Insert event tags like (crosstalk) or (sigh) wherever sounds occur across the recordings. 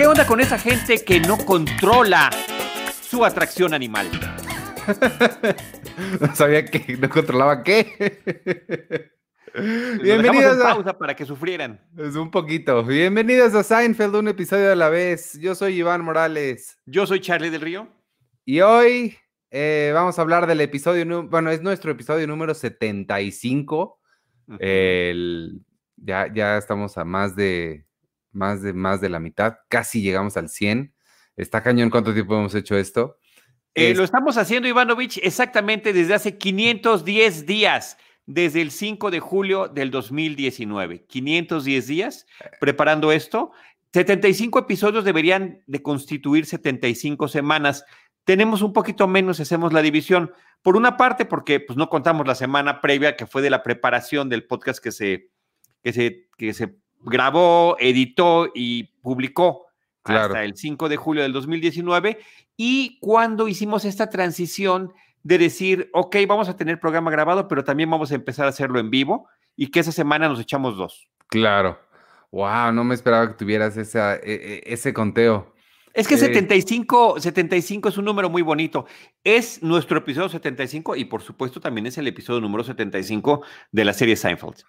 ¿Qué onda con esa gente que no controla su atracción animal? (laughs) no sabía que no controlaba qué. Bienvenidos a pausa para que sufrieran. Es un poquito. Bienvenidos a Seinfeld, un episodio a la vez. Yo soy Iván Morales. Yo soy Charlie del Río. Y hoy eh, vamos a hablar del episodio, bueno, es nuestro episodio número 75. ya, ya estamos a más de, más de, más de la mitad, casi llegamos al 100. Está cañón cuánto tiempo hemos hecho esto. Eh, lo estamos haciendo, Ivanovich, exactamente desde hace 510 días, desde el 5 de julio del 2019. 510 días preparando esto. 75 episodios deberían de constituir 75 semanas. Tenemos un poquito menos, hacemos la división. Por una parte, porque pues, no contamos la semana previa que fue de la preparación del podcast que se, que se, que se grabó, editó y publicó hasta el 5 de julio del 2019. Y cuando hicimos esta transición de decir, ok, vamos a tener programa grabado, pero también vamos a empezar a hacerlo en vivo y que esa semana nos echamos dos. Claro. Wow, no me esperaba que tuvieras esa, e, e, ese conteo. Es que 75, eh, 75 es un número muy bonito. Es nuestro episodio 75 y por supuesto también es el episodio número 75 de la serie Seinfeld.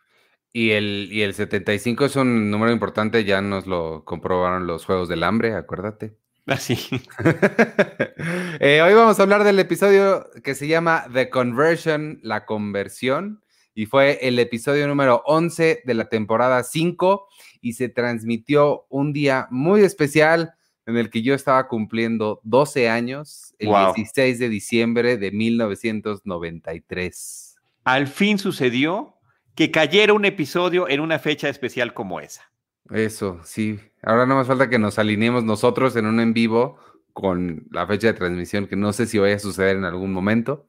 Y el, y el 75 es un número importante, ya nos lo comprobaron los Juegos del Hambre, acuérdate. (laughs) Así. (laughs) Eh, hoy vamos a hablar del episodio que se llama The Conversion, la conversión, y fue el episodio número 11 de la temporada 5 y se transmitió un día muy especial en el que yo estaba cumpliendo 12 años, el 16 de diciembre de 1993. Al fin sucedió que cayera un episodio en una fecha especial como esa. Eso, sí. Ahora no más falta que nos alineemos nosotros en un en vivo con la fecha de transmisión, que no sé si vaya a suceder en algún momento,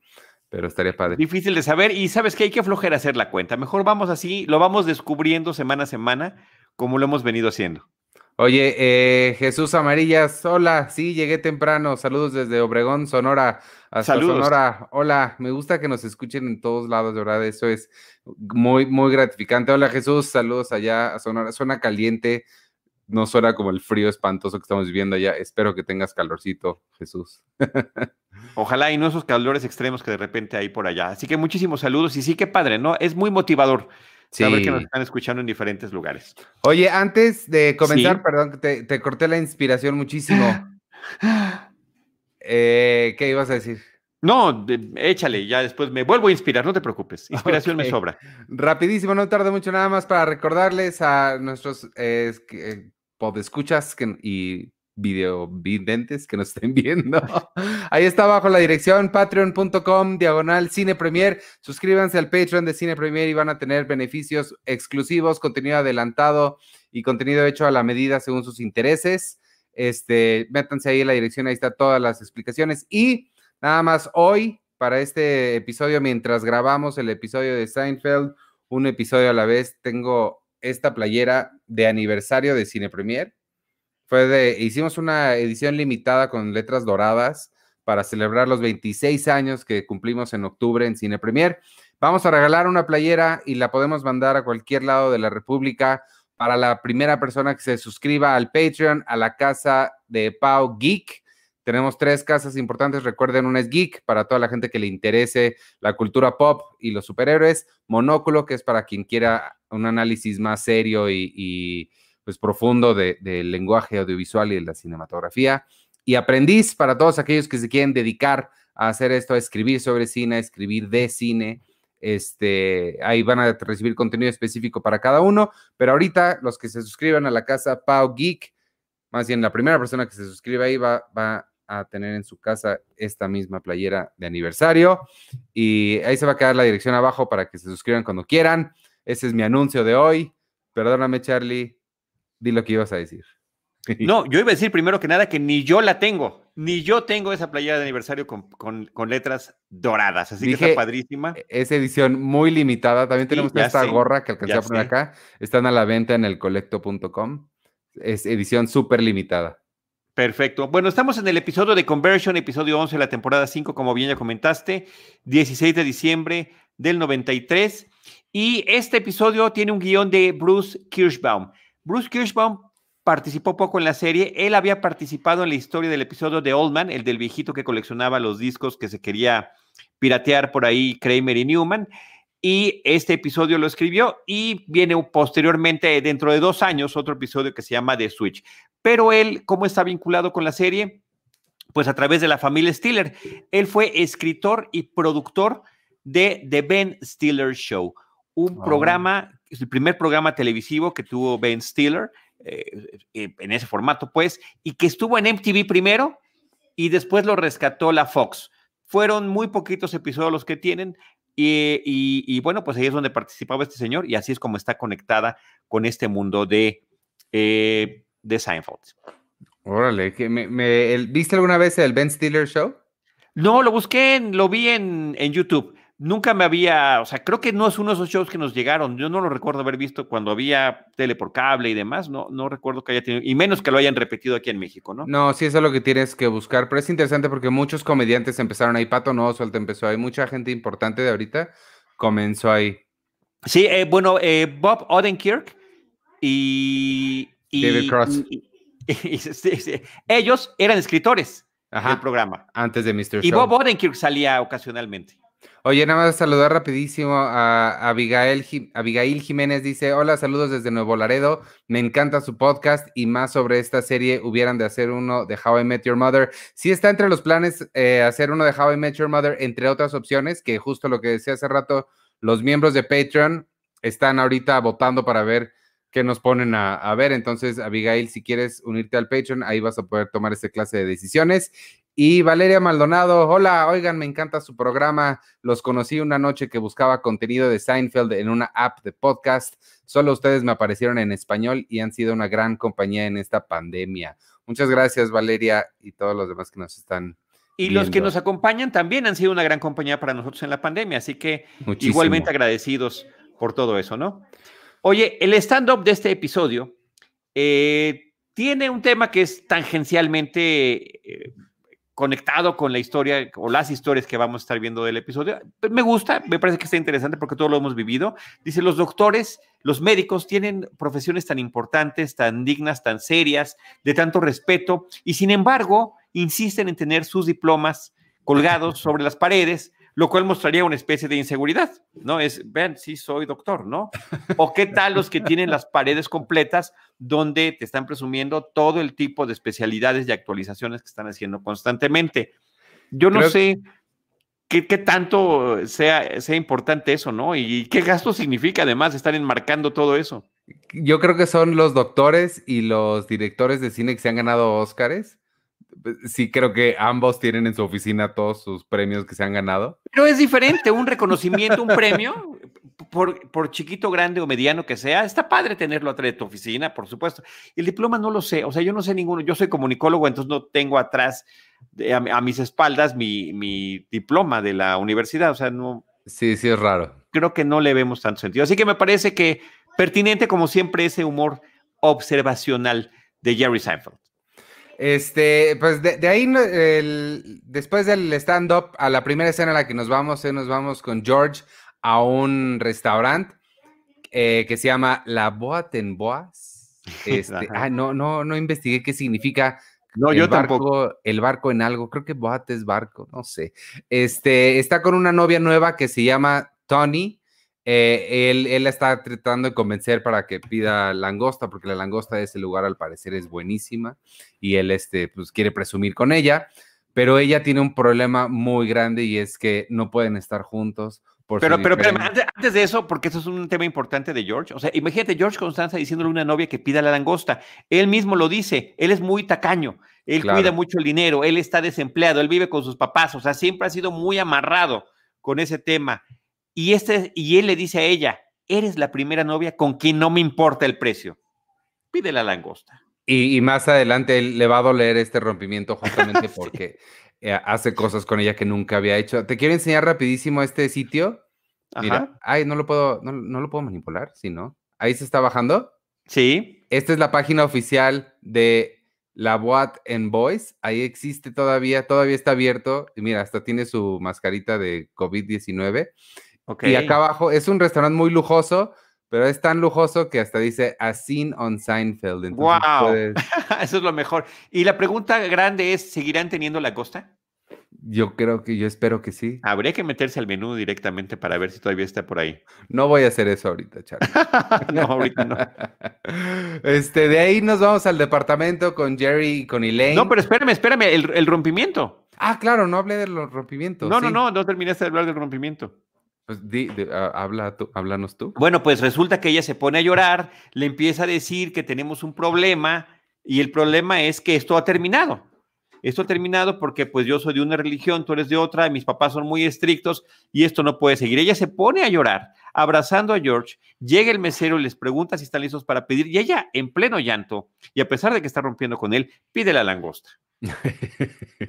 pero estaría padre. Difícil de saber y sabes que hay que flojera hacer la cuenta. Mejor vamos así, lo vamos descubriendo semana a semana, como lo hemos venido haciendo. Oye, eh, Jesús Amarillas, hola, sí, llegué temprano, saludos desde Obregón, Sonora, hasta saludos. Sonora, hola, me gusta que nos escuchen en todos lados, de verdad, eso es muy, muy gratificante. Hola Jesús, saludos allá a Sonora, zona caliente, no suena como el frío espantoso que estamos viviendo allá, espero que tengas calorcito, Jesús. (laughs) Ojalá y no esos calores extremos que de repente hay por allá. Así que muchísimos saludos y sí, qué padre, ¿no? Es muy motivador Saber que nos están escuchando en diferentes lugares. Oye, antes de comenzar, perdón, te, te corté la inspiración muchísimo. (laughs) Eh, ¿Qué ibas a decir? No, échale, ya después me vuelvo a inspirar, no te preocupes. Inspiración me sobra. Rapidísimo, no tarda mucho nada más para recordarles a nuestros eh, eh podescuchas que, y videovidentes que nos estén viendo. (laughs) Ahí está abajo la dirección patreon.com diagonal cine premier. Suscríbanse al Patreon de Cine Premier y van a tener beneficios exclusivos, contenido adelantado y contenido hecho a la medida según sus intereses. Este, métanse ahí en la dirección, ahí está todas las explicaciones. Y nada más hoy, para este episodio, mientras grabamos el episodio de Seinfeld, un episodio a la vez, tengo esta playera de aniversario de Cine Premier hicimos una edición limitada con letras doradas para celebrar los 26 años que cumplimos en octubre en Cine Premier. Vamos a regalar una playera y la podemos mandar a cualquier lado de la República para la primera persona que se suscriba al Patreon, a la casa de Pau Geek. Tenemos tres casas importantes, recuerden, una es Geek para toda la gente que le interese la cultura pop y los superhéroes, Monóculo, que es para quien quiera un análisis más serio y pues profundo del lenguaje audiovisual y de la cinematografía. Y aprendiz para todos aquellos que se quieren dedicar a hacer esto, a escribir sobre cine, a escribir de cine. Este, ahí van a recibir contenido específico para cada uno, pero ahorita los que se suscriban a la casa Pau Geek, más bien la primera persona que se suscriba ahí va, va a tener en su casa esta misma playera de aniversario y ahí se va a quedar la dirección abajo para que se suscriban cuando quieran. Ese es mi anuncio de hoy. Perdóname, Charlie, di lo que ibas a decir. (laughs) No, yo iba a decir primero que nada que ni yo la tengo, ni yo tengo esa playera de aniversario con, letras doradas, así que está padrísima. E-, es edición muy limitada, también tenemos esta gorra que alcancé a poner acá, están a la venta en el colecto.com, es edición súper limitada. Perfecto. Bueno, estamos en el episodio de Conversion, episodio 11 de la temporada 5, como bien ya comentaste, 16 de diciembre del 93. Y este episodio tiene un guion de Bruce Kirschbaum. Bruce Kirschbaum participó poco en la serie. Él había participado en la historia del episodio de Old Man, el del viejito que coleccionaba los discos que se quería piratear por ahí Kramer y Newman. Y este episodio lo escribió y viene posteriormente, dentro de dos años, otro episodio que se llama The Switch. Pero él, ¿cómo está vinculado con la serie? Pues a través de la familia Stiller. Él fue escritor y productor de The Ben Stiller Show, un Oh. programa, es el primer programa televisivo que tuvo Ben Stiller, eh, eh, en ese formato, pues, y que estuvo en MTV primero y después lo rescató la Fox. Fueron muy poquitos episodios los que tienen. Y, y- y bueno, pues ahí es donde participaba este señor y así es como está conectada con este mundo de, eh, de Seinfeld. Órale, que me, me- el- ¿viste alguna vez el Ben Stiller Show? No, lo busqué, en- lo vi en, en YouTube. Nunca me había, o sea, creo que no es uno de esos shows que nos llegaron. Yo no lo recuerdo haber visto cuando había tele por cable y demás. No, no recuerdo que haya tenido, y menos que lo hayan repetido aquí en México, ¿no? No, sí, eso es lo que tienes que buscar, pero es interesante porque muchos comediantes empezaron ahí, Pato no, Oswalt empezó ahí, mucha gente importante de ahorita comenzó ahí. Sí, eh, bueno, eh, Bob Odenkirk y, y- David Cross. y- y- (laughs) ellos eran escritores del programa. antes de Mr. Y Show. Bob Odenkirk salía ocasionalmente. Oye, nada más saludar rapidísimo a Abigail, Abigail Jiménez. Dice, hola, saludos desde Nuevo Laredo. Me encanta su podcast y más sobre esta serie. Hubieran de hacer uno de How I Met Your Mother. Sí está entre los planes eh, hacer uno de How I Met Your Mother, entre otras opciones, que justo lo que decía hace rato, los miembros de Patreon están ahorita votando para ver qué nos ponen a, a ver. Entonces, Abigail, si quieres unirte al Patreon, ahí vas a poder tomar esta clase de decisiones. Y Valeria Maldonado, hola, oigan, me encanta su programa. Los conocí una noche que buscaba contenido de Seinfeld en una app de podcast. Solo ustedes me aparecieron en español y han sido una gran compañía en esta pandemia. Muchas gracias, Valeria, y todos los demás que nos están. Y los que nos acompañan también han sido una gran compañía para nosotros en la pandemia, así que Muchísimo. igualmente agradecidos por todo eso, ¿no? Oye, el stand-up de este episodio eh, tiene un tema que es tangencialmente eh, conectado con la historia o las historias que vamos a estar viendo del episodio. Me gusta, me parece que está interesante porque todos lo hemos vivido. Dice, los doctores, los médicos tienen profesiones tan importantes, tan dignas, tan serias, de tanto respeto, y sin embargo insisten en tener sus diplomas colgados sobre las paredes, lo cual mostraría una especie de inseguridad, ¿no? Es, vean, sí soy doctor, ¿no? O qué tal los que tienen las paredes completas donde te están presumiendo todo el tipo de especialidades y actualizaciones que están haciendo constantemente. Yo no Creo- sé qué, qué tanto sea, sea importante eso, ¿no? Y qué gasto significa además estar enmarcando todo eso. Yo creo que son los doctores y los directores de cine que se han ganado Óscares. Sí, creo que ambos tienen en su oficina todos sus premios que se han ganado. Pero es diferente, un reconocimiento, un premio, por, por chiquito, grande o mediano que sea, está padre tenerlo atrás de tu oficina, por supuesto. El diploma no lo sé, o sea, yo no sé ninguno, yo soy comunicólogo, entonces no tengo atrás, de- a, a mis espaldas, mi, mi diploma de la universidad, o sea, no, Sí, sí, es raro. creo que no le vemos tanto sentido. Así que me parece que pertinente, como siempre, ese humor observacional de Jerry Seinfeld. Este, pues de, de ahí, el- después del stand-up, a la primera escena a la que nos vamos, eh, nos vamos con George a un restaurante eh, que se llama La Boat en Boas. (laughs) Este, ah, no, no, no investigué qué significa. No, el yo barco, tampoco. El barco en algo, creo que boat es barco, no sé. Este, está con una novia nueva que se llama Tony. Eh, él, está tratando de convencer para que pida langosta, porque la langosta de ese lugar al parecer es buenísima y él este, pues, quiere presumir con ella, pero ella tiene un problema muy grande y es que no pueden estar juntos. Por Pero, pero, antes, antes de eso, porque eso es un tema importante de George. O sea, imagínate George Constanza diciéndole a una novia que pida la langosta. Él mismo lo dice. Él es muy tacaño. Él Claro. cuida mucho el dinero. Él está desempleado. Él vive con sus papás. O sea, siempre ha sido muy amarrado con ese tema. Y, este, y él le dice a ella: Eres la primera novia con quien no me importa el precio. Pide la langosta. Y, y más adelante él le va a doler este rompimiento justamente (laughs) porque eh, hace cosas con ella que nunca había hecho. Te quiero enseñar rapidísimo este sitio. Mira, ay, no lo puedo, no, no lo puedo manipular, si no. Ahí se está bajando. Sí. Esta es la página oficial de la Boat en Boys. Ahí existe todavía, todavía está abierto. Y mira, hasta tiene su mascarita de COVID-19. Y acá abajo es un restaurante muy lujoso, pero es tan lujoso que hasta dice a scene on Seinfeld. Entonces ¡Wow! puedes- (laughs) Eso es lo mejor. Y la pregunta grande es, ¿seguirán teniendo la costa? yo creo que, yo espero que sí. Habría que meterse al menú directamente para ver si todavía está por ahí. No voy a hacer eso ahorita, Charlie. (laughs) no, ahorita no. (laughs) Este, de ahí nos vamos al departamento con Jerry y con Elaine. No, pero espérame, espérame, el, el rompimiento. Ah, claro, no hablé de los rompimientos. No, no, no, no terminaste de hablar del rompimiento. Pues habla tú, háblanos tú. Bueno, pues resulta que ella se pone a llorar, le empieza a decir que tenemos un problema y el problema es que esto ha terminado. Esto ha terminado porque pues yo soy de una religión, tú eres de otra, mis papás son muy estrictos y esto no puede seguir. Ella se pone a llorar, abrazando a George, llega el mesero y les pregunta si están listos para pedir y ella en pleno llanto y a pesar de que está rompiendo con él, pide la langosta.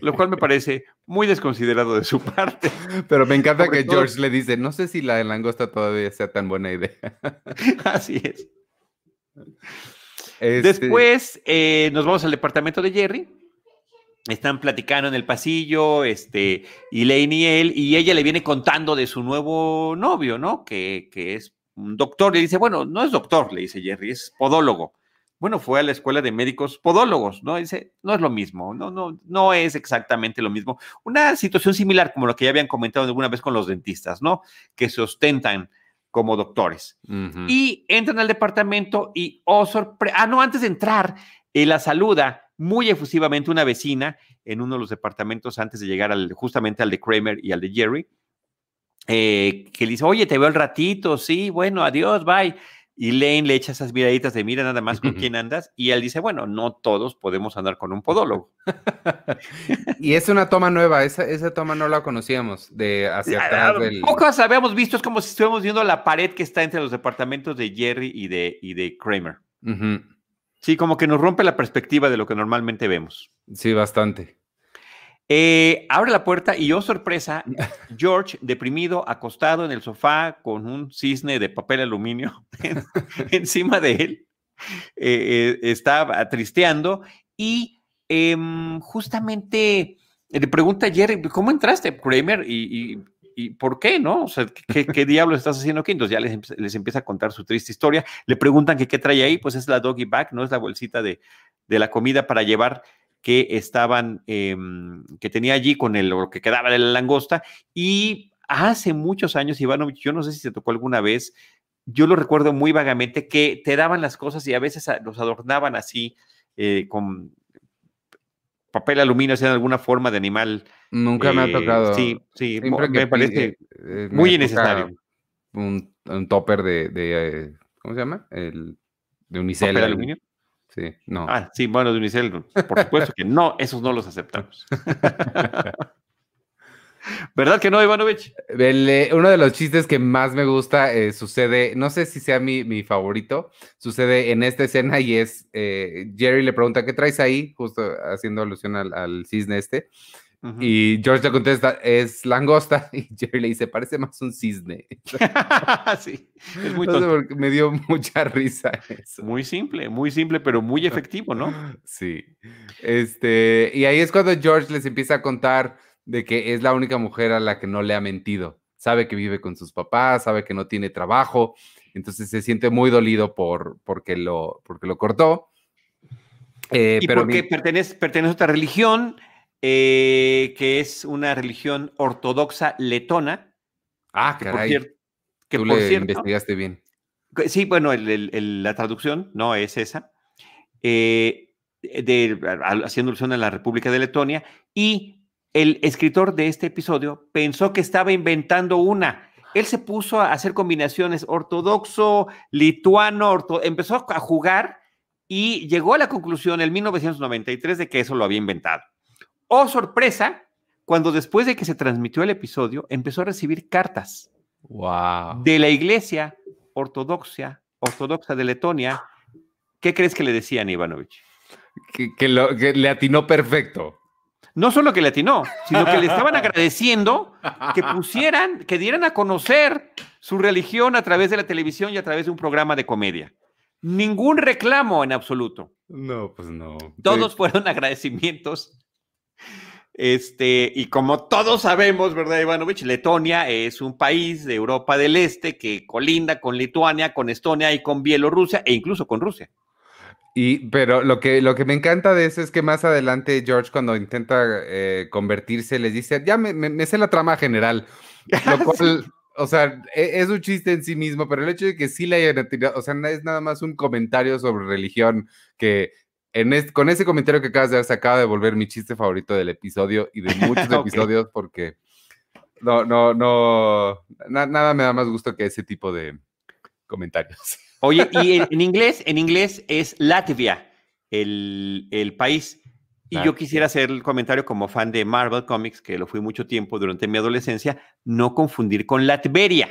Lo cual me parece muy desconsiderado de su parte. (laughs) Pero me encanta Sobre que todo- George le dice, no sé si la de langosta todavía sea tan buena idea. (laughs) Así es. Este, Después eh, nos vamos al departamento de Jerry. Están platicando en el pasillo, este, Elaine y él, y ella le viene contando de su nuevo novio, ¿no? Que, que es un doctor. Le dice, bueno, no es doctor, le dice Jerry, es podólogo. Bueno, fue a la escuela de médicos podólogos, ¿no? Dice, no es lo mismo, no, no, no es exactamente lo mismo. Una situación similar como lo que ya habían comentado alguna vez con los dentistas, ¿no? Que se ostentan como doctores. Y entran al departamento y, oh, sorpresa. Ah, no, antes de entrar, eh, la saluda muy efusivamente una vecina en uno de los departamentos antes de llegar al, justamente al de Kramer y al de Jerry, eh, que le dice, oye, te veo al ratito, sí, bueno, adiós, bye. Y Lane le echa esas miraditas de mira nada más con quién andas. Y él dice, bueno, no todos podemos andar con un podólogo. (laughs) Y es una toma nueva, esa, esa toma no la conocíamos, de hacia atrás del... Pocas habíamos visto, es como si estuviéramos viendo la pared que está entre los departamentos de Jerry y de, y de Kramer. Sí, como que nos rompe la perspectiva de lo que normalmente vemos. Sí, bastante. Eh, abre la puerta y, oh sorpresa, George, deprimido, acostado en el sofá con un cisne de papel aluminio (laughs) en- encima de él, eh, eh, está tristeando y em, justamente le pregunta a Jerry, ¿cómo entraste, Kramer? Y, y- por qué, no? O sea, ¿qué, qué diablos estás haciendo aquí? Entonces ya les, les empieza a contar su triste historia. Le preguntan qué trae ahí, pues es la doggy bag, no es la bolsita de, de la comida para llevar que estaban, em, que tenía allí con el, lo que quedaba de la langosta. Y hace muchos años, Ivanovich, yo no sé si se tocó alguna vez, yo lo recuerdo muy vagamente, que te daban las cosas y a veces los adornaban así eh, con papel aluminio, sea alguna forma de animal. Nunca me ha eh, tocado. Sí, sí, Siempre me parece eh, me muy innecesario. Un, un topper de, de, ¿cómo se llama? El de unicel. ¿Papel aluminio? Sí, no. Ah, sí, bueno, de Unicel, por supuesto que no, esos no los aceptamos. (laughs) ¿Verdad que no, Ivanovich? El, eh, uno de los chistes que más me gusta eh, sucede, no sé si sea mi, mi favorito, sucede en esta escena y es, eh, Jerry le pregunta, ¿qué traes ahí? Justo haciendo alusión al, al cisne este. Ujú. Y George le contesta, es langosta. (laughs) Y Jerry le dice, parece más un cisne. (laughs) sí, es muy tonto. qué me dio (laughs) mucha risa eso. Muy simple, muy simple, pero muy efectivo, ¿no? Sí. Este, y ahí es cuando George les empieza a contar de que es la única mujer a la que no le ha mentido. Sabe que vive con sus papás, sabe que no tiene trabajo, entonces se siente muy dolido por porque lo, porque lo cortó. Eh, y pero porque mi- pertenece, pertenece a otra religión, eh, que es una religión ortodoxa letona, ah, que por cierto, que tú por le cierto, investigaste bien. sí, bueno, el- el- el- la traducción no es esa, eh, de, haciendo alusión a la República de Letonia, y el escritor de este episodio pensó que estaba inventando una. Él se puso a hacer combinaciones ortodoxo, lituano, orto- empezó a jugar y llegó a la conclusión en 1993 de que eso lo había inventado. Oh, sorpresa, cuando después de que se transmitió el episodio, empezó a recibir cartas Wow. de la iglesia ortodoxa, ortodoxa de Letonia. ¿Qué crees que le decían, Ivanovich? Que, que lo, que le atinó perfecto. No solo que le atinó, sino que le estaban (laughs) agradeciendo que pusieran, que dieran a conocer su religión a través de la televisión y a través de un programa de comedia. Ningún reclamo en absoluto. No, pues no. Todos fueron agradecimientos Este, y como todos sabemos, ¿verdad, Ivanovich? Letonia es un país de Europa del Este que colinda con Lituania, con Estonia y con Bielorrusia e incluso con Rusia. Y, pero lo que, lo que me encanta de eso es que más adelante George, cuando intenta eh, convertirse, les dice, ya me, me, sé la trama general. Lo (laughs) cual, o sea, e, es, un chiste en sí mismo, pero el hecho de que sí le hayan tirado, o sea, es nada más un comentario sobre religión que en con ese comentario que acabas de hacer, se acaba de volver mi chiste favorito del episodio y de muchos (laughs) episodios porque no, no, no, nada me da más gusto que ese tipo de comentarios. (laughs) Oye, y en, inglés, en inglés es Latvia, el, el país. Y yo quisiera hacer el comentario como fan de Marvel Comics, que lo fui mucho tiempo durante mi adolescencia, no confundir con Latveria,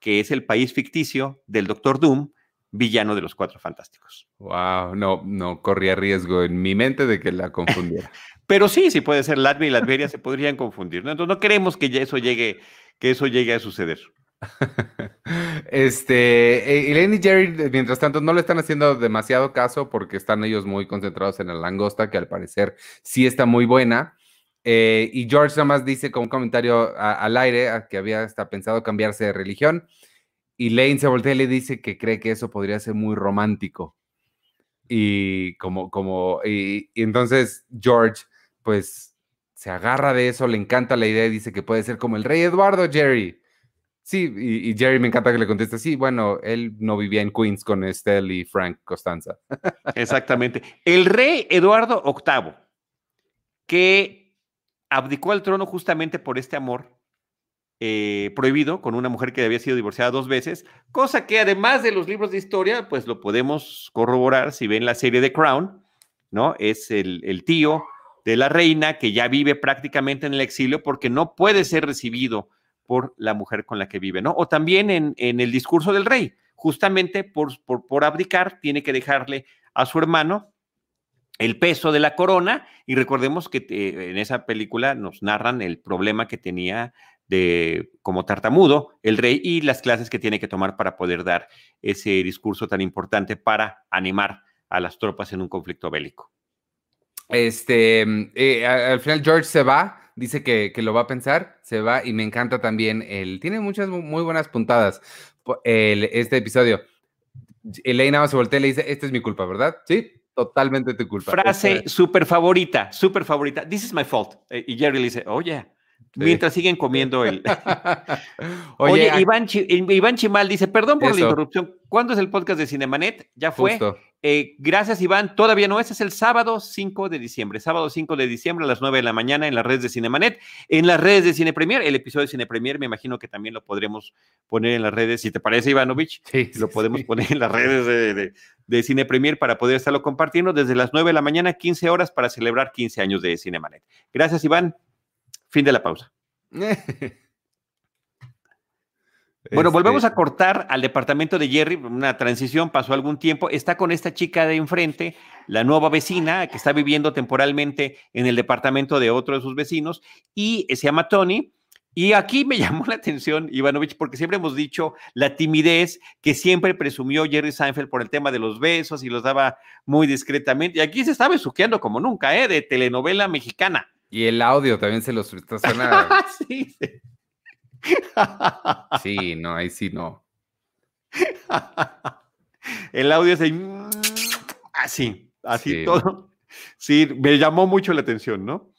que es el país ficticio del Doctor Doom, villano de los Cuatro Fantásticos. Wow, no, no corría riesgo en mi mente de que la confundiera. (laughs) Pero sí, sí puede ser Latvia y Latveria se podrían confundir, ¿no? Entonces no queremos que eso llegue, que eso llegue a suceder. (laughs) Este, Elaine y Jerry, mientras tanto, no le están haciendo demasiado caso porque están ellos muy concentrados en la langosta, que al parecer sí está muy buena. Eh, y George nada más dice como un comentario al aire que había hasta pensado cambiarse de religión. Y Lane se voltea y le dice que cree que eso podría ser muy romántico. Y como, como, y entonces George, pues se agarra de eso, le encanta la idea y dice que puede ser como el rey Eduardo, Jerry. Sí, y, Jerry me encanta que le conteste, sí, bueno, él no vivía en Queens con Estelle y Frank Costanza. (laughs) Exactamente. El rey Eduardo VIII, que abdicó al trono justamente por este amor eh, prohibido con una mujer que había sido divorciada dos veces, cosa que además de los libros de historia, pues lo podemos corroborar si ven la serie de Crown, ¿no? Es el, tío de la reina que ya vive prácticamente en el exilio porque no puede ser recibido por la mujer con la que vive, ¿no? O también en, el discurso del rey, justamente por, por, abdicar, tiene que dejarle a su hermano el peso de la corona y recordemos que eh, en esa película nos narran el problema que tenía de como tartamudo el rey y las clases que tiene que tomar para poder dar ese discurso tan importante para animar a las tropas en un conflicto bélico. Este, eh, al final George se va, dice que, lo va a pensar, se va y me encanta también. Él tiene muchas muy buenas puntadas el, este episodio. Elena se voltea y le dice, esta es mi culpa, ¿verdad? Sí, totalmente tu culpa. Frase súper favorita, súper favorita. This is my fault. Eh, y Jerry le dice, oye, Mientras siguen comiendo el. (laughs) Oye, Iván, Iván, Chimal dice: Perdón por la interrupción. ¿Cuándo es el podcast de Cinemanet? Ya fue. Eh, gracias, Iván. Todavía no. Ese es el sábado 5 de diciembre. Sábado 5 de diciembre a las 9 de la mañana en las redes de Cinemanet. En las redes de Cine Premier. El episodio de Cine Premier, me imagino que también lo podremos poner en las redes. Si te parece, Ivanovich, sí, lo podemos poner en las redes de, de, Cine Premier para poder estarlo compartiendo desde las 9 de la mañana, 15 horas, para celebrar 15 años de Cinemanet. Gracias, Iván. Fin de la pausa. (laughs) Bueno, volvemos a este cortar al departamento de Jerry, una transición, pasó algún tiempo, está con esta chica de enfrente, la nueva vecina que está viviendo temporalmente en el departamento de otro de sus vecinos y se llama Tony. Y aquí me (laughs) llamó la atención, Ivanovich, porque siempre hemos dicho la timidez que siempre presumió Jerry Seinfeld por el tema de los besos y los daba muy discretamente. Y aquí se está besuqueando como nunca, ¿eh? De telenovela mexicana. Y el audio también se los suena. (laughs) sí, sí. no, ahí sí no. el audio es así, así todo. Sí, me llamó mucho la atención, ¿no?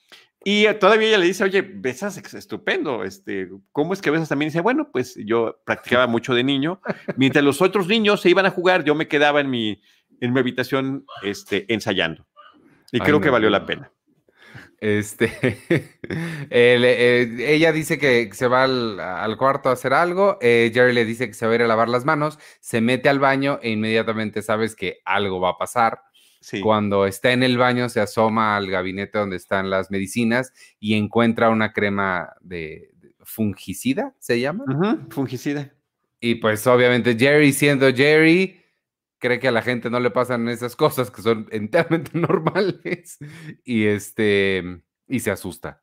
Y todavía ella le dice, oye, besas estupendo, este, ¿cómo es que besas también? Y dice, bueno, pues yo practicaba mucho de niño. Mientras los otros niños se iban a jugar, yo me quedaba en mi, en mi habitación este, ensayando. Y creo que valió la pena. Este, (laughs) eh, ella dice que se va al, cuarto a hacer algo, eh, Jerry le dice que se va a ir a lavar las manos, se mete al baño e inmediatamente sabes que algo va a pasar. Cuando está en el baño se asoma al gabinete donde están las medicinas y encuentra una crema de, fungicida, ¿se llama? fungicida. Y pues obviamente Jerry siendo Jerry, cree que a la gente no le pasan esas cosas que son enteramente (laughs) normales y este y se asusta.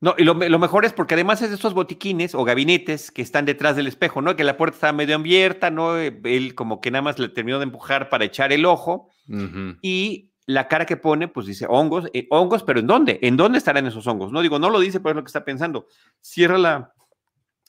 No, y lo, mejor es porque además es de estos botiquines o gabinetes que están detrás del espejo, ¿no? Que la puerta está medio abierta, ¿no? Él como que nada más le terminó de empujar para echar el ojo y la cara que pone, pues dice hongos, eh, hongos, pero ¿en dónde? ¿En dónde estarán esos hongos? No digo, no lo dice, pero es lo que está pensando. Cierra la,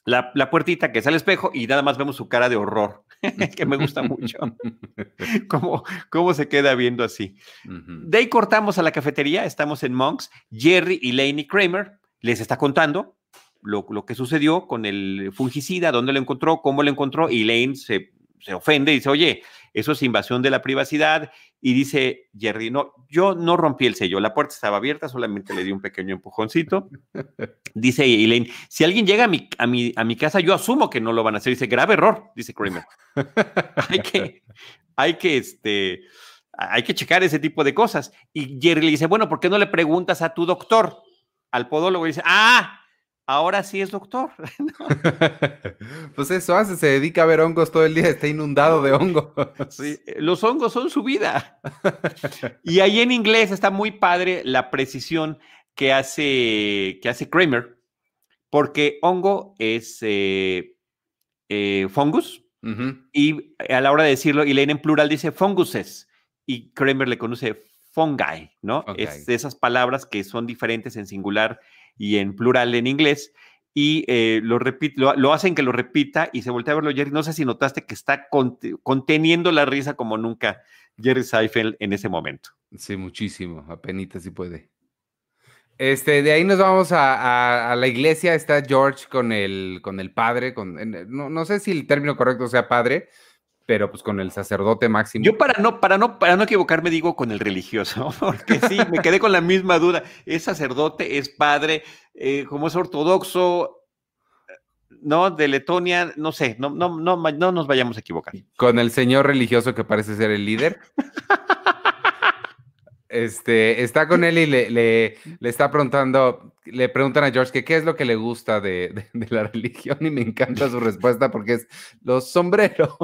la, puertita que es al espejo y nada más vemos su cara de horror, (laughs) que me gusta mucho. (laughs) cómo, cómo se queda viendo así. De ahí cortamos a la cafetería, estamos en Monks, Jerry y Laney Kramer les está contando lo, lo, que sucedió con el fungicida, dónde lo encontró, cómo lo encontró, y Lane se se ofende y dice, oye, eso es invasión de la privacidad. Y dice Jerry, no, yo no rompí el sello, la puerta estaba abierta, solamente le di un pequeño empujoncito. (laughs) Dice Elaine, si alguien llega a mi, a, mi, a mi casa, yo asumo que no lo van a hacer. Dice, grave error, dice Kramer. (laughs) hay que, hay que, este, hay que checar ese tipo de cosas. Y Jerry le dice, bueno, ¿por qué no le preguntas a tu doctor? Al podólogo y dice, ah, ahora sí es doctor. (laughs) (laughs) pues eso hace, se dedica a ver hongos todo el día, está inundado de hongos. (laughs) Sí, los hongos son su vida. y ahí en inglés está muy padre la precisión que hace, que hace Kramer, porque hongo es eh, eh, fungus, y a la hora de decirlo, y leen en plural dice funguses, y Kramer le conoce fungi, ¿no? Es de esas palabras que son diferentes en singular y en plural en inglés, y eh, lo, lo, hacen que lo repita y se voltea a verlo Jerry. No sé si notaste que está conteniendo la risa como nunca Jerry Seifeld en ese momento. Sí, muchísimo, apenas si puede. Este, de ahí nos vamos a, la iglesia, está George con el, con el padre, con, no, no, sé si el término correcto sea padre, pero pues con el sacerdote máximo. Yo para no, para no, para no equivocarme digo con el religioso, (laughs) porque sí, me quedé con la misma duda. Es sacerdote, es padre, eh, como es ortodoxo, ¿no? De Letonia, no sé, no, no, no, no nos vayamos a equivocar. Con el señor religioso que parece ser el líder. (laughs) este, está con él y le, le, está preguntando, le preguntan a George que qué es lo que le gusta de, la (laughs) religión y me encanta su respuesta porque es los sombreros.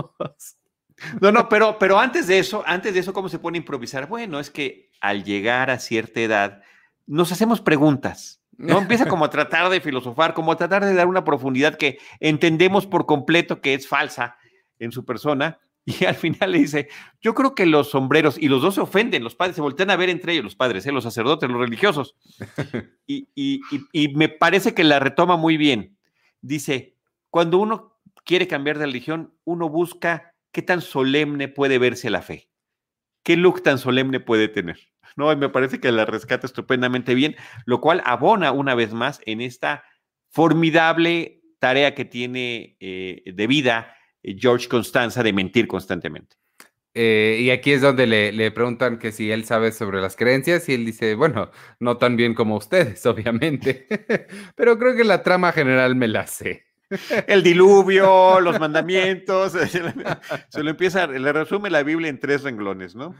No, no, pero, pero antes de eso, antes de eso, ¿cómo se pone a improvisar? Bueno, es que al llegar a cierta edad, nos hacemos preguntas. ¿no? Empieza como a tratar de filosofar, como a tratar de dar una profundidad que entendemos por completo que es falsa en su persona, y al final le dice, yo creo que los sombreros, y los dos se ofenden, los padres se voltean a ver entre ellos, los padres, ¿eh? los sacerdotes, los religiosos. (laughs) Y, me parece que la retoma muy bien. Dice, cuando uno quiere cambiar de religión, uno busca qué tan solemne puede verse la fe, qué look tan solemne puede tener. ¿no? Y me parece que la rescata estupendamente bien, lo cual abona una vez más en esta formidable tarea que tiene eh, de vida George Constanza de mentir constantemente. Eh, y aquí es donde le, preguntan que si él sabe sobre las creencias y él dice, bueno, no tan bien como ustedes, (laughs) obviamente, (laughs) pero creo que la trama general me la sé. (laughs) El diluvio, los mandamientos, se lo empieza, le resume la Biblia en tres renglones, ¿no?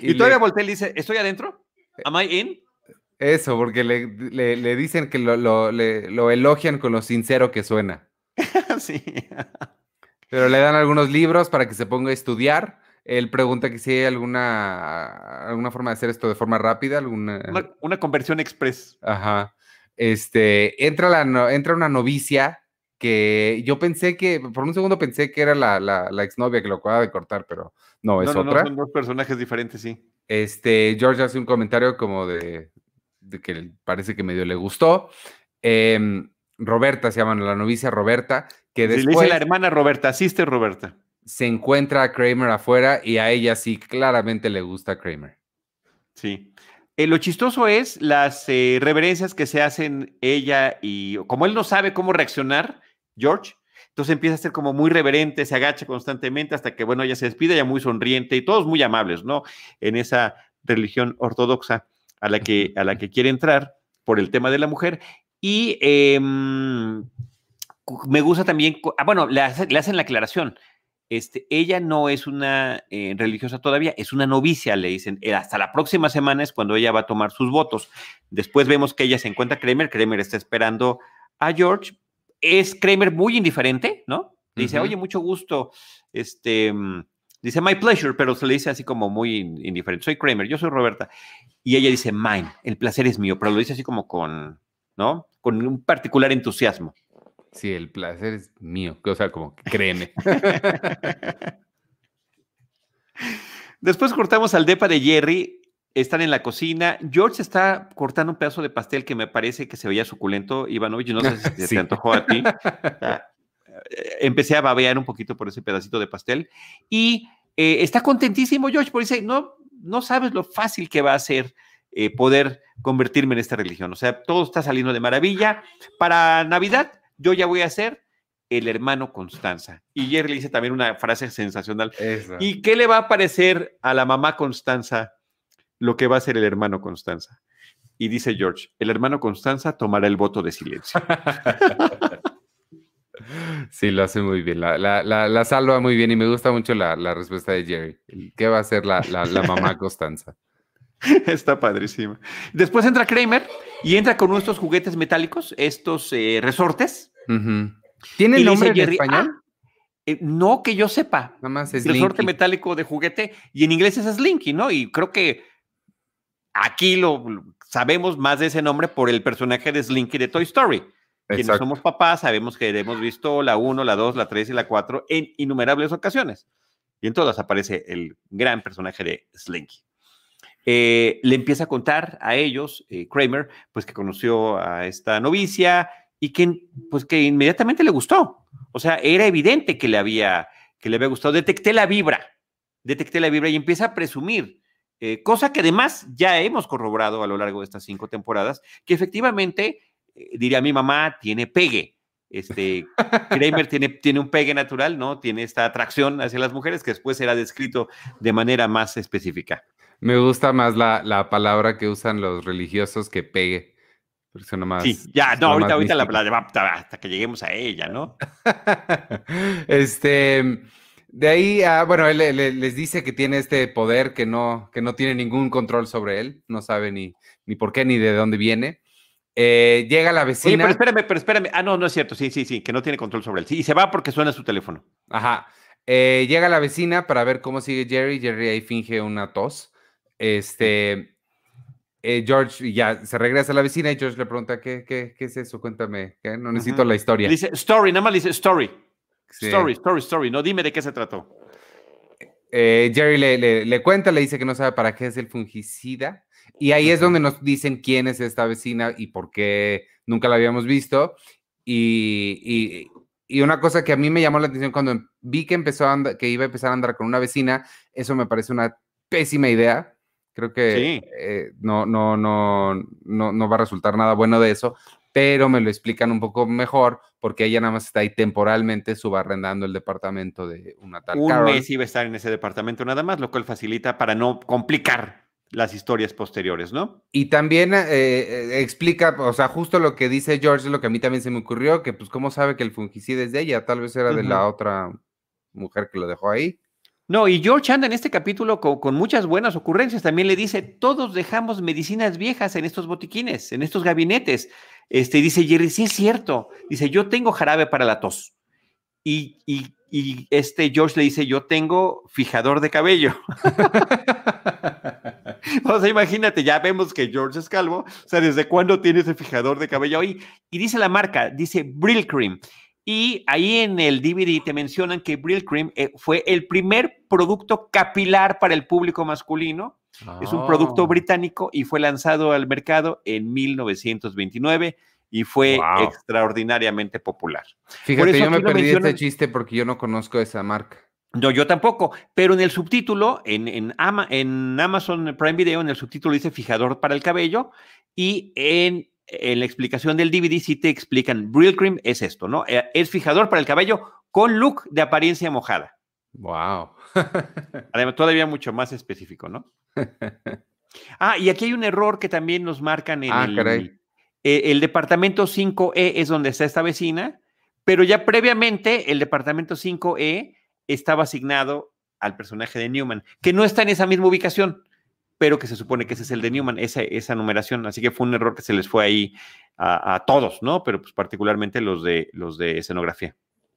Y, todavía Voltaire dice, ¿estoy adentro? ¿Am I in? Eso, porque le, dicen que lo, lo elogian con lo sincero que suena. sí. Pero le dan algunos libros para que se ponga a estudiar. Él pregunta que si hay alguna, alguna forma de hacer esto de forma rápida, alguna... Una, conversión express. Ajá. Este, entra, la, entra una novicia que yo pensé que, por un segundo pensé que era la, la, exnovia que lo acaba de cortar, pero no, es otra. No, son dos personajes diferentes, sí. Este, George hace un comentario como de, de que parece que medio le gustó. Em, Roberta se llama la novicia Roberta, que después... le dice la hermana Roberta, asiste Roberta. Se encuentra a Kramer afuera y a ella sí claramente le gusta Kramer. Sí. Eh, lo chistoso es las eh, reverencias que se hacen ella y como él no sabe cómo reaccionar, George, entonces empieza a ser como muy reverente, se agacha constantemente hasta que, bueno, ella se despide, ya muy sonriente y todos muy amables, ¿no? En esa religión ortodoxa a la que, a la que quiere entrar por el tema de la mujer. Y em, me gusta también, ah, bueno, le, hacen la aclaración. Este, ella no es una eh, religiosa todavía, es una novicia, le dicen. Eh, hasta la próxima semana es cuando ella va a tomar sus votos. Después vemos que ella se encuentra Kramer, Kramer está esperando a George. Es Kramer muy indiferente, ¿no? Dice, oye, mucho gusto. Este, dice, my pleasure, pero se le dice así como muy indiferente. Soy Kramer, yo soy Roberta. Y ella dice, mine, el placer es mío, pero lo dice así como con, ¿no? Con un particular entusiasmo. Sí, el placer es mío, o sea, como créeme. (laughs) Después cortamos al depa de Jerry. están en la cocina. George está cortando un pedazo de pastel que me parece que se veía suculento. Ivanovich, no sé si (laughs) se te antojó a ti. (laughs) Eh, empecé a babear un poquito por ese pedacito de pastel. Y eh, está contentísimo George, porque dice, no, no sabes lo fácil que va a ser eh, poder convertirme en esta religión. O sea, todo está saliendo de maravilla. Para Navidad, yo ya voy a ser el hermano Constanza. Y Jerry le dice también una frase sensacional. ¿Y qué le va a parecer a la mamá Constanza lo que va a ser el hermano Constanza? Y dice George, el hermano Constanza tomará el voto de silencio. (laughs) Sí, lo hace muy bien, la, salva muy bien y me gusta mucho la, respuesta de Jerry. ¿Qué va a hacer la, mamá Constanza? (laughs) Está padrísimo. Después entra Kramer y entra con nuestros juguetes metálicos, estos eh, resortes. ¿Tiene nombre en español? Ah, eh, no que yo sepa. Nada más es Resorte metálico de juguete y en inglés es Slinky, ¿no? Y creo que aquí lo, sabemos más de ese nombre por el personaje de Slinky de Toy Story. Quienes somos papás sabemos que hemos visto la 1, la 2, la 3 y la 4 en innumerables ocasiones. Y en todas aparece el gran personaje de Slinky. Eh, le empieza a contar a ellos, eh, Kramer, pues que conoció a esta novicia y que, pues que inmediatamente le gustó. O sea, era evidente que le había, que le había gustado. Detecté la vibra, detecté la vibra y empieza a presumir, eh, cosa que además ya hemos corroborado a lo largo de estas cinco temporadas, que efectivamente, diría mi mamá, tiene pegue. Este, Kramer tiene, tiene un pegue natural, ¿no? Tiene esta atracción hacia las mujeres que después será descrito de manera más específica. Me gusta más la, palabra que usan los religiosos que pegue. Más, sí, ya, no, ahorita, ahorita la, la, hasta que lleguemos a ella, ¿no? (laughs) este, de ahí, bueno, él, les dice que tiene este poder que no, que no tiene ningún control sobre él, no sabe ni, ni por qué ni de dónde viene. Eh, llega la vecina. pero espérame, pero espérame. Ah, no, no es cierto. Sí, sí, sí, que no tiene control sobre él. Sí, y se va porque suena su teléfono. Ajá. Eh, llega la vecina para ver cómo sigue Jerry. Jerry ahí finge una tos. Este, eh, George ya se regresa a la vecina y George le pregunta, ¿qué, qué, qué es eso? Cuéntame, no necesito la historia. Dice, story, nada más dice story. Story, story, story. No, dime de qué se trató. Eh, Jerry le, le, cuenta, le dice que no sabe para qué es el fungicida. Y ahí es donde nos dicen quién es esta vecina y por qué nunca la habíamos visto. Y, y, y, una cosa que a mí me llamó la atención cuando vi que empezó a que iba a empezar a andar con una vecina, eso me parece una pésima idea. Creo que eh, no, no, no, no, no va a resultar nada bueno de eso, pero me lo explican un poco mejor porque ella nada más está ahí temporalmente subarrendando el departamento de una tal Un mes iba a estar en ese departamento nada más, lo cual facilita para no complicar las historias posteriores, ¿no? Y también eh, eh, explica, o sea, justo lo que dice George, lo que a mí también se me ocurrió, que pues cómo sabe que el fungicida es de ella, tal vez era de la otra mujer que lo dejó ahí. No, y George anda en este capítulo con, muchas buenas ocurrencias. También le dice, todos dejamos medicinas viejas en estos botiquines, en estos gabinetes. Este, dice Jerry, sí es cierto. Dice, yo tengo jarabe para la tos. Y, este George le dice, yo tengo fijador de cabello. (laughs) o sea, imagínate, ya vemos que George es calvo. O sea, ¿desde cuándo tiene ese fijador de cabello? Y, y dice la marca, dice Brill Cream. Y ahí en el DVD te mencionan que Brill Cream eh, fue el primer producto capilar para el público masculino. Es un producto ah. británico y fue lanzado al mercado en 1929 y fue extraordinariamente popular. Fíjate, yo me perdí este chiste porque yo no conozco esa marca. No, yo tampoco, pero en el subtítulo, en, en, en Amazon Prime Video, en el subtítulo dice fijador para el cabello y en en la explicación del DVD sí te explican, Brill Cream es esto, ¿no? Eh, es fijador para el cabello con look de apariencia mojada. Wow. (laughs) Además, todavía mucho más específico, ¿no? (laughs) ah, y aquí hay un error que también nos marcan en ah, el, eh, el departamento 5E es donde está esta vecina, pero ya previamente el departamento 5E estaba asignado al personaje de Newman, que no está en esa misma ubicación pero que se supone que ese es el de Newman, esa, esa numeración. Así que fue un error que se les fue ahí a, todos, ¿no? Pero pues particularmente los de, los de escenografía.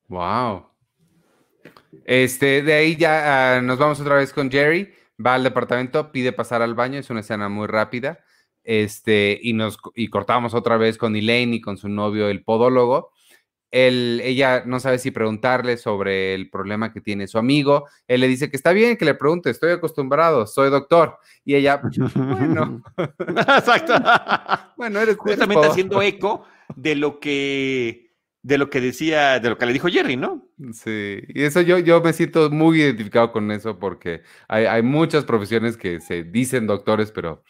Wow. Este, de ahí ya ah, nos vamos otra vez con Jerry. Va al departamento, pide pasar al baño, es una escena muy rápida. Este, y nos y cortamos otra vez con Elaine y con su novio, el podólogo. Él, ella no sabe si preguntarle sobre el problema que tiene su amigo. Él le dice que está bien que le pregunte, estoy acostumbrado, soy doctor. Y ella, bueno. (laughs) Exacto. (laughs) bueno, eres Justamente haciendo eco de lo que de lo que decía, de lo que le dijo Jerry, ¿no? Sí, y eso yo, yo me siento muy identificado con eso porque hay, hay muchas profesiones que se dicen doctores, pero,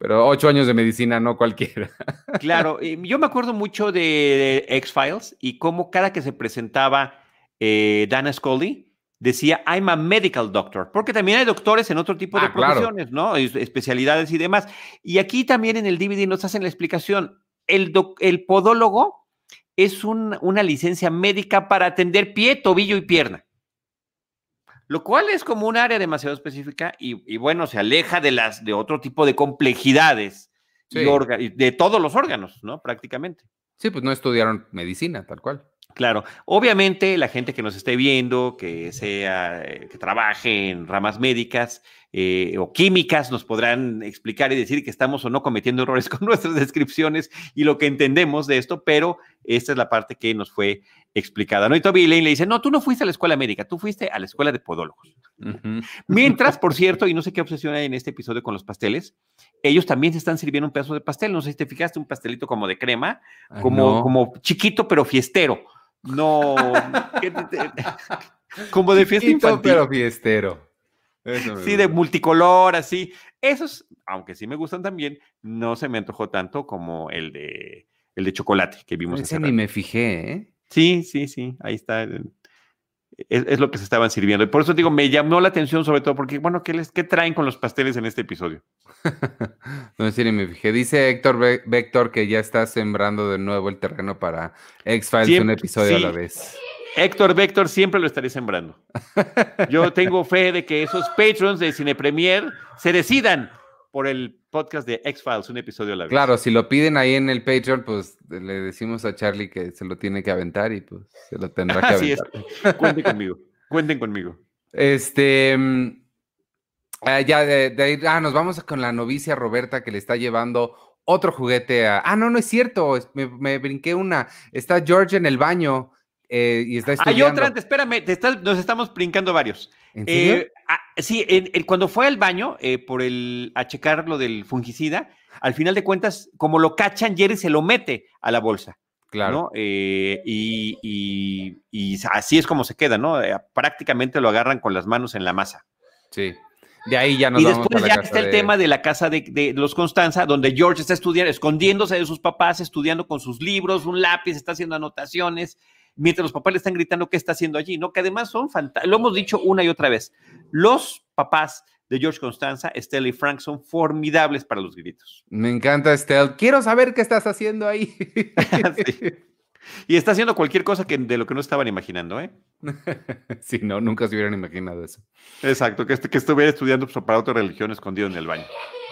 pero ocho años de medicina no cualquiera. (laughs) Claro, y yo me acuerdo mucho de X-Files y cómo cada que se presentaba eh, Dana Scully decía, I'm a medical doctor, porque también hay doctores en otro tipo de Ah, claro. profesiones, ¿no? Es- Especialidades y demás. Y aquí también en el DVD nos hacen la explicación. El, doc- el podólogo es un- una licencia médica para atender pie, tobillo y pierna. Lo cual es como un área demasiado específica y, y bueno, se aleja de las de otro tipo de complejidades Sí. y de todos los órganos, ¿no? Prácticamente. Sí, pues no estudiaron medicina, tal cual. Claro, obviamente la gente que nos esté viendo, que sea, que trabaje en ramas médicas eh, o químicas, nos podrán explicar y decir que estamos o no cometiendo errores (laughs) con nuestras descripciones y lo que entendemos de esto, pero esta es la parte que nos fue explicada. ¿no? Y Toby Lane le dice, no, tú no fuiste a la escuela médica, tú fuiste a la escuela de podólogos. (laughs) Mientras, por cierto, y no sé qué obsesión hay en este episodio con los pasteles, ellos también se están sirviendo un pedazo de pastel. No sé si te fijaste, un pastelito como de crema, Ah, como, no. como chiquito pero fiestero. No, (laughs) ¿qué te- te- como de fiesta Chiquito, infantil. pero fiestero. Eso Sí, de multicolor, así. Esos, aunque sí me gustan también, no se me antojó tanto como el de el de chocolate que vimos Ese hace ni rato. me fijé, ¿eh? Sí, sí, sí, ahí está. Es, es lo que se estaban sirviendo. Y por eso digo, me llamó la atención sobre todo porque, bueno, ¿qué, les, qué traen con los pasteles en este episodio? (laughs) No sé ni me fijé. Dice Héctor Ve- Vector que ya está sembrando de nuevo el terreno para X-Files un episodio a la vez. Héctor Vector siempre lo estaré sembrando. Yo (laughs) tengo fe de que esos patrons de Cine Premier se decidan por el podcast de X-Files, un episodio a la vez. Claro, si lo piden ahí en el Patreon, pues le decimos a Charlie que se lo tiene que aventar y pues se lo tendrá que Así es. aventar. Cuenten (laughs) conmigo. Cuenten conmigo. Este. mm, ah, ya, de, de ahí- ah, nos vamos con la novicia Roberta que le está llevando otro juguete a. Ah, no, no es cierto. es- Me, me brinqué una. Está George en el baño eh, y está Hay estudiando. otra antes, espérame, te estás- nos estamos brincando varios. ¿En serio? Eh, ah, sí, en- en- cuando fue al baño eh, por el, a checar lo del fungicida, al final de cuentas, como lo cachan, Jerry se lo mete a la bolsa. claro. ¿no? Eh, y, y- y así es como se queda, ¿no? Eh, prácticamente lo agarran con las manos en la masa. Sí. De ahí ya nos y vamos a después la ya casa está el tema de la casa de, de los Constanza, donde George está estudiando, escondiéndose de sus papás, estudiando con sus libros, un lápiz, está haciendo anotaciones, mientras los papás le están gritando qué está haciendo allí, ¿no? Que además son fantásticos, lo hemos dicho una y otra vez, los papás de George Constanza, Estela y Frank, son formidables para los gritos. Me encanta Estel. Quiero saber qué estás haciendo ahí. (laughs) Sí. Y está haciendo cualquier cosa que, de lo que no estaban imaginando, ¿eh? (laughs) sí, no, nunca se hubieran imaginado eso. Exacto, que, est- que estuviera estudiando pues, para otra religión escondido en el baño.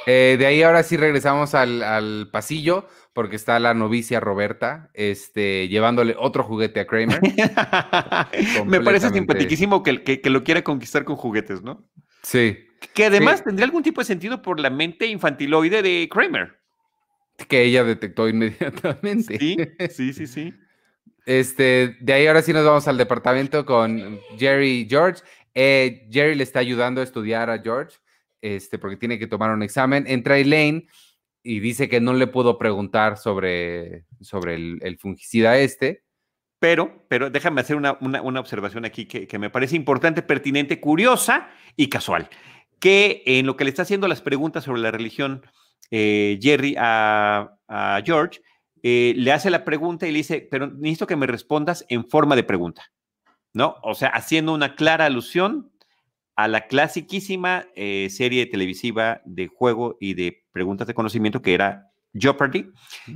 Eh, de ahí ahora sí regresamos al, al pasillo, porque está la novicia Roberta, este, llevándole otro juguete a Kramer. (laughs) Me parece simpaticísimo que, que, que lo quiera conquistar con juguetes, ¿no? Sí, Que además Sí. tendría algún tipo de sentido por la mente infantiloide de Kramer. que ella detectó inmediatamente. Sí, sí, sí, sí. Este, de ahí ahora sí nos vamos al departamento con Jerry y George. Eh, Jerry le está ayudando a estudiar a George, este, porque tiene que tomar un examen. Entra Elaine y dice que no le pudo preguntar sobre, sobre el, el fungicida este. Pero, pero déjame hacer una, una- una observación aquí que, que me parece importante, pertinente, curiosa y casual. Que en lo que le está haciendo las preguntas sobre la religión eh, Jerry a, George, eh, le hace la pregunta y le dice, pero necesito que me respondas en forma de pregunta, ¿no? O sea, haciendo una clara alusión a la clasiquísima eh, serie televisiva de juego y de preguntas de conocimiento que era Jeopardy.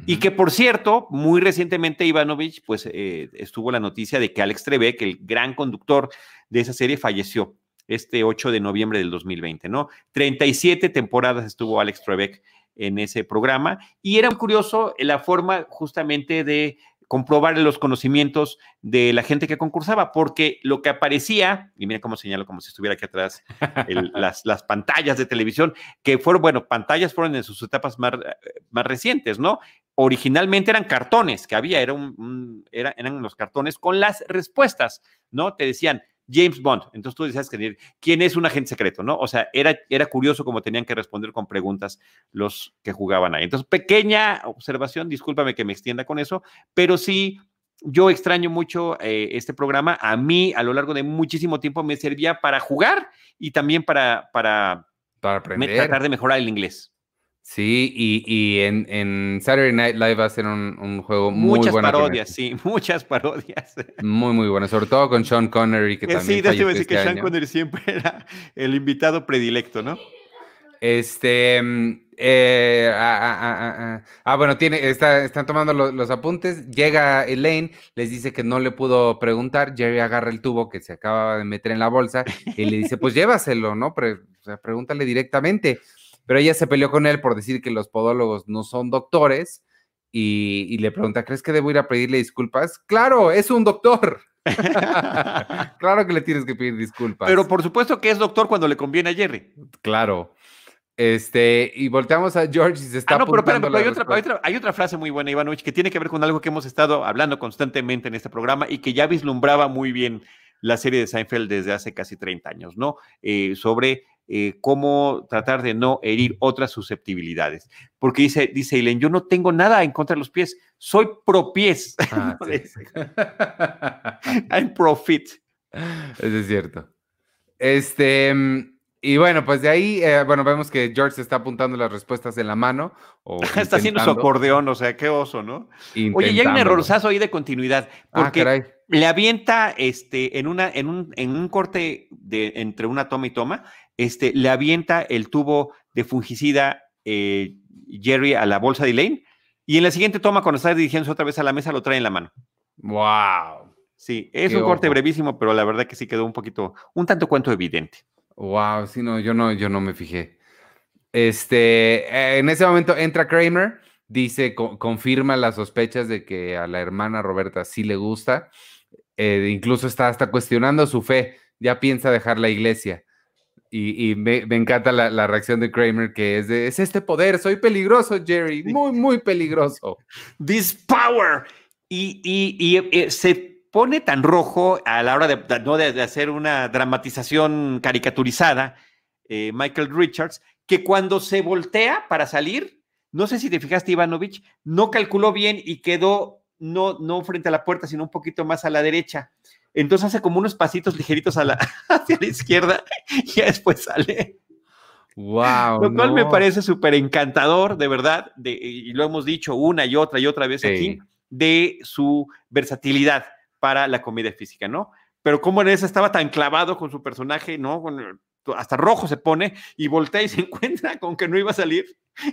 Y que, por cierto, muy recientemente Ivanovich, pues eh, estuvo la noticia de que Alex Trebek, el gran conductor de esa serie, falleció este 8 de noviembre del 2020, ¿no? 37 temporadas estuvo Alex Trebek en ese programa y era muy curioso la forma justamente de comprobar los conocimientos de la gente que concursaba, porque lo que aparecía, y mira cómo señalo como si estuviera aquí atrás (laughs) las, las pantallas de televisión, que fueron, bueno, pantallas fueron en sus etapas más, más recientes, ¿no? Originalmente eran cartones que había, era un, eran los cartones con las respuestas, ¿no? Te decían, James Bond. Entonces tú decías que quién es un agente secreto, ¿no? O sea, era, era curioso cómo tenían que responder con preguntas los que jugaban ahí. Entonces, pequeña observación, discúlpame que me extienda con eso, pero sí, yo extraño mucho eh, este programa. A mí, a lo largo de muchísimo tiempo, me servía para jugar y también para, para, para aprender. tratar de mejorar el inglés. Sí, y, en, Saturday Night Live va a ser un, juego muy muchas bueno. Muchas parodias, sí, (laughs) muchas parodias. Muy, muy bueno, sobre todo con Sean Connery, que eh, también. Sí, déjame decir que este Sean Connery siempre (laughs) era el invitado predilecto, ¿no? Este. Mm, eh, ah, ah, ah, ah, bueno, tiene, están tomando los, apuntes. Llega Elaine, les dice que no le pudo preguntar. Jerry agarra el tubo que se acaba de meter en la bolsa y le dice: Pues (laughs) llévaselo, ¿no? o sea, pregúntale directamente pero ella se peleó con él por decir que los podólogos no son doctores y, le pregunta, ¿crees que debo ir a pedirle disculpas? Claro, es un doctor. (laughs) claro que le tienes que pedir disculpas. Pero por supuesto que es doctor cuando le conviene a Jerry. Claro. Este, y volteamos a George y se está. Ah, no, pero, pero hay, otra, hay, otra, hay, otra, frase muy buena, Ivanovich, que tiene que ver con algo que hemos estado hablando constantemente en este programa y que ya vislumbraba muy bien la serie de Seinfeld desde hace casi 30 años, ¿no? Eh, sobre eh, cómo tratar de no herir otras susceptibilidades. Porque dice, dice Eileen, yo no tengo nada en contra de los pies, soy pro pies. (laughs) Ah, I'm pro fit. Eso es cierto. Este, y bueno, pues de ahí, eh, bueno, vemos que George está apuntando las respuestas en la mano. O (laughs) está haciendo su acordeón, o sea, qué oso, ¿no? Oye, ya hay un errorzazo ahí de continuidad. Ah, porque le avienta este, en, una, en, un, en un corte de, entre una toma y toma, este, le avienta el tubo de fungicida eh, Jerry a la bolsa de Elaine y en la siguiente toma, cuando está dirigiéndose otra vez a la mesa, lo trae en la mano. ¡Wow! Sí, es un corte brevísimo, pero la verdad que sí quedó un poquito, un tanto cuento evidente. Wow, sí, no, yo no, yo no me fijé. Este, eh, en ese momento entra Kramer, dice, confirma las sospechas de que a la hermana Roberta sí le gusta, eh, incluso está hasta cuestionando su fe, ya piensa dejar la iglesia. Y, me, encanta la, reacción de Kramer, que es de, es este poder, soy peligroso, Jerry, muy, muy peligroso. This power. Y, y, eh, se pone tan rojo a la hora de, de, hacer una dramatización caricaturizada, eh, Michael Richards, que cuando se voltea para salir, no sé si te fijaste, Ivanovich, no calculó bien y quedó no, no frente a la puerta, sino un poquito más a la derecha. Entonces hace como unos pasitos ligeritos a la, (laughs) hacia la izquierda y ya después sale. Wow. Lo cual me parece súper encantador, de verdad, de, y lo hemos dicho una y otra y otra vez aquí, de su versatilidad para la comedia física, ¿no? Pero como en esa estaba tan clavado con su personaje, ¿no? Con, hasta rojo se pone y voltea y se (laughs) encuentra con que no iba a salir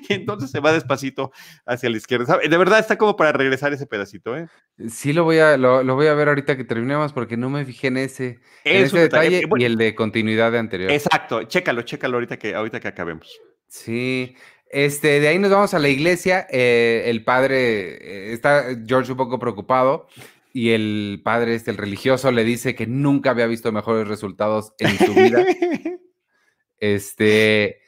y entonces se va despacito hacia la izquierda. De verdad está como para regresar ese pedacito, ¿eh? Sí, lo voy a, lo, voy a ver ahorita que terminemos porque no me fijé en ese, detalle, y el de continuidad de anterior. Exacto, chécalo, chécalo ahorita que, ahorita que acabemos. Sí, este, de ahí nos vamos a la iglesia. Eh, el padre, eh, está George un poco preocupado y el padre, este, el religioso, le dice que nunca había visto mejores resultados en su vida. (laughs) este.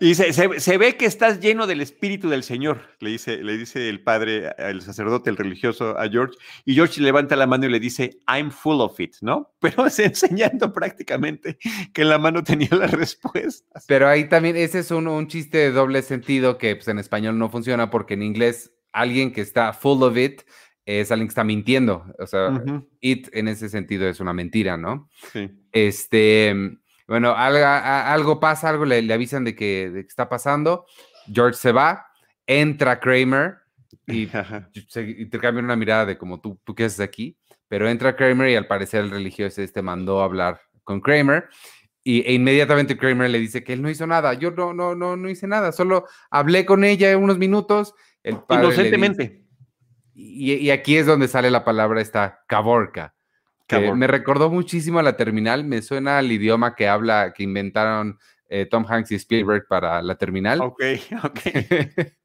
Y se, ve que estás lleno del espíritu del Señor, le dice, le dice el padre, el sacerdote, el religioso a George, y George levanta la mano y le dice, I'm full of it, ¿no? (laughs) Pero es enseñando prácticamente que en la mano tenía las respuestas. Pero ahí también, ese es un, un chiste de doble sentido que pues, en español no funciona porque en inglés alguien que está full of it es alguien que está mintiendo. O sea, it en ese sentido es una mentira, ¿no? Sí. Este, bueno, algo, algo pasa, algo le, avisan de que, está pasando. George se va, entra Kramer y (laughs) se intercambian una mirada de como tú, tú qué haces aquí. Pero entra Kramer y al parecer el religioso este mandó a hablar con Kramer. Y, e inmediatamente Kramer le dice que él no hizo nada. Yo no, no, no, no hice nada. Solo hablé con ella unos minutos. El Inocentemente y, aquí es donde sale la palabra esta caborca. me recordó muchísimo a la terminal, me suena al idioma que habla, que inventaron eh, Tom Hanks y Spielberg para la terminal. Ok, (laughs) ok.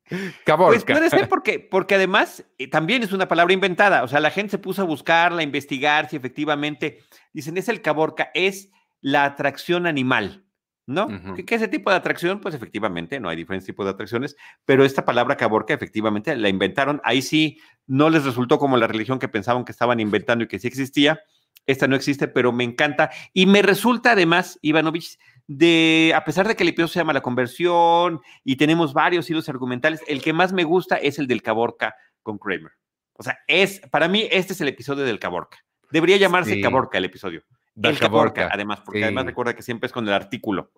(laughs) Caborca. Pues puede ser porque, porque además eh, también es una palabra inventada. O sea, la gente se puso a buscarla, a investigar si efectivamente, dicen, es el caborca, es la atracción animal, ¿no? Ujú. ¿Qué, qué ese tipo de atracción? Pues efectivamente, no hay diferentes tipos de atracciones, pero esta palabra caborca efectivamente la inventaron. Ahí sí no les resultó como la religión que pensaban que estaban inventando y que sí existía. Esta no existe, pero me encanta. Y me resulta además, Ivanovich, de, a pesar de que el episodio se llama La Conversión y tenemos varios hilos argumentales, el que más me gusta es el del Caborca con Kramer. O sea, es, para mí, este es el episodio del Caborca. Debería llamarse Sí. Caborca el episodio. Da el Caborca, Caborca, además, porque sí. además recuerda que siempre es con el artículo.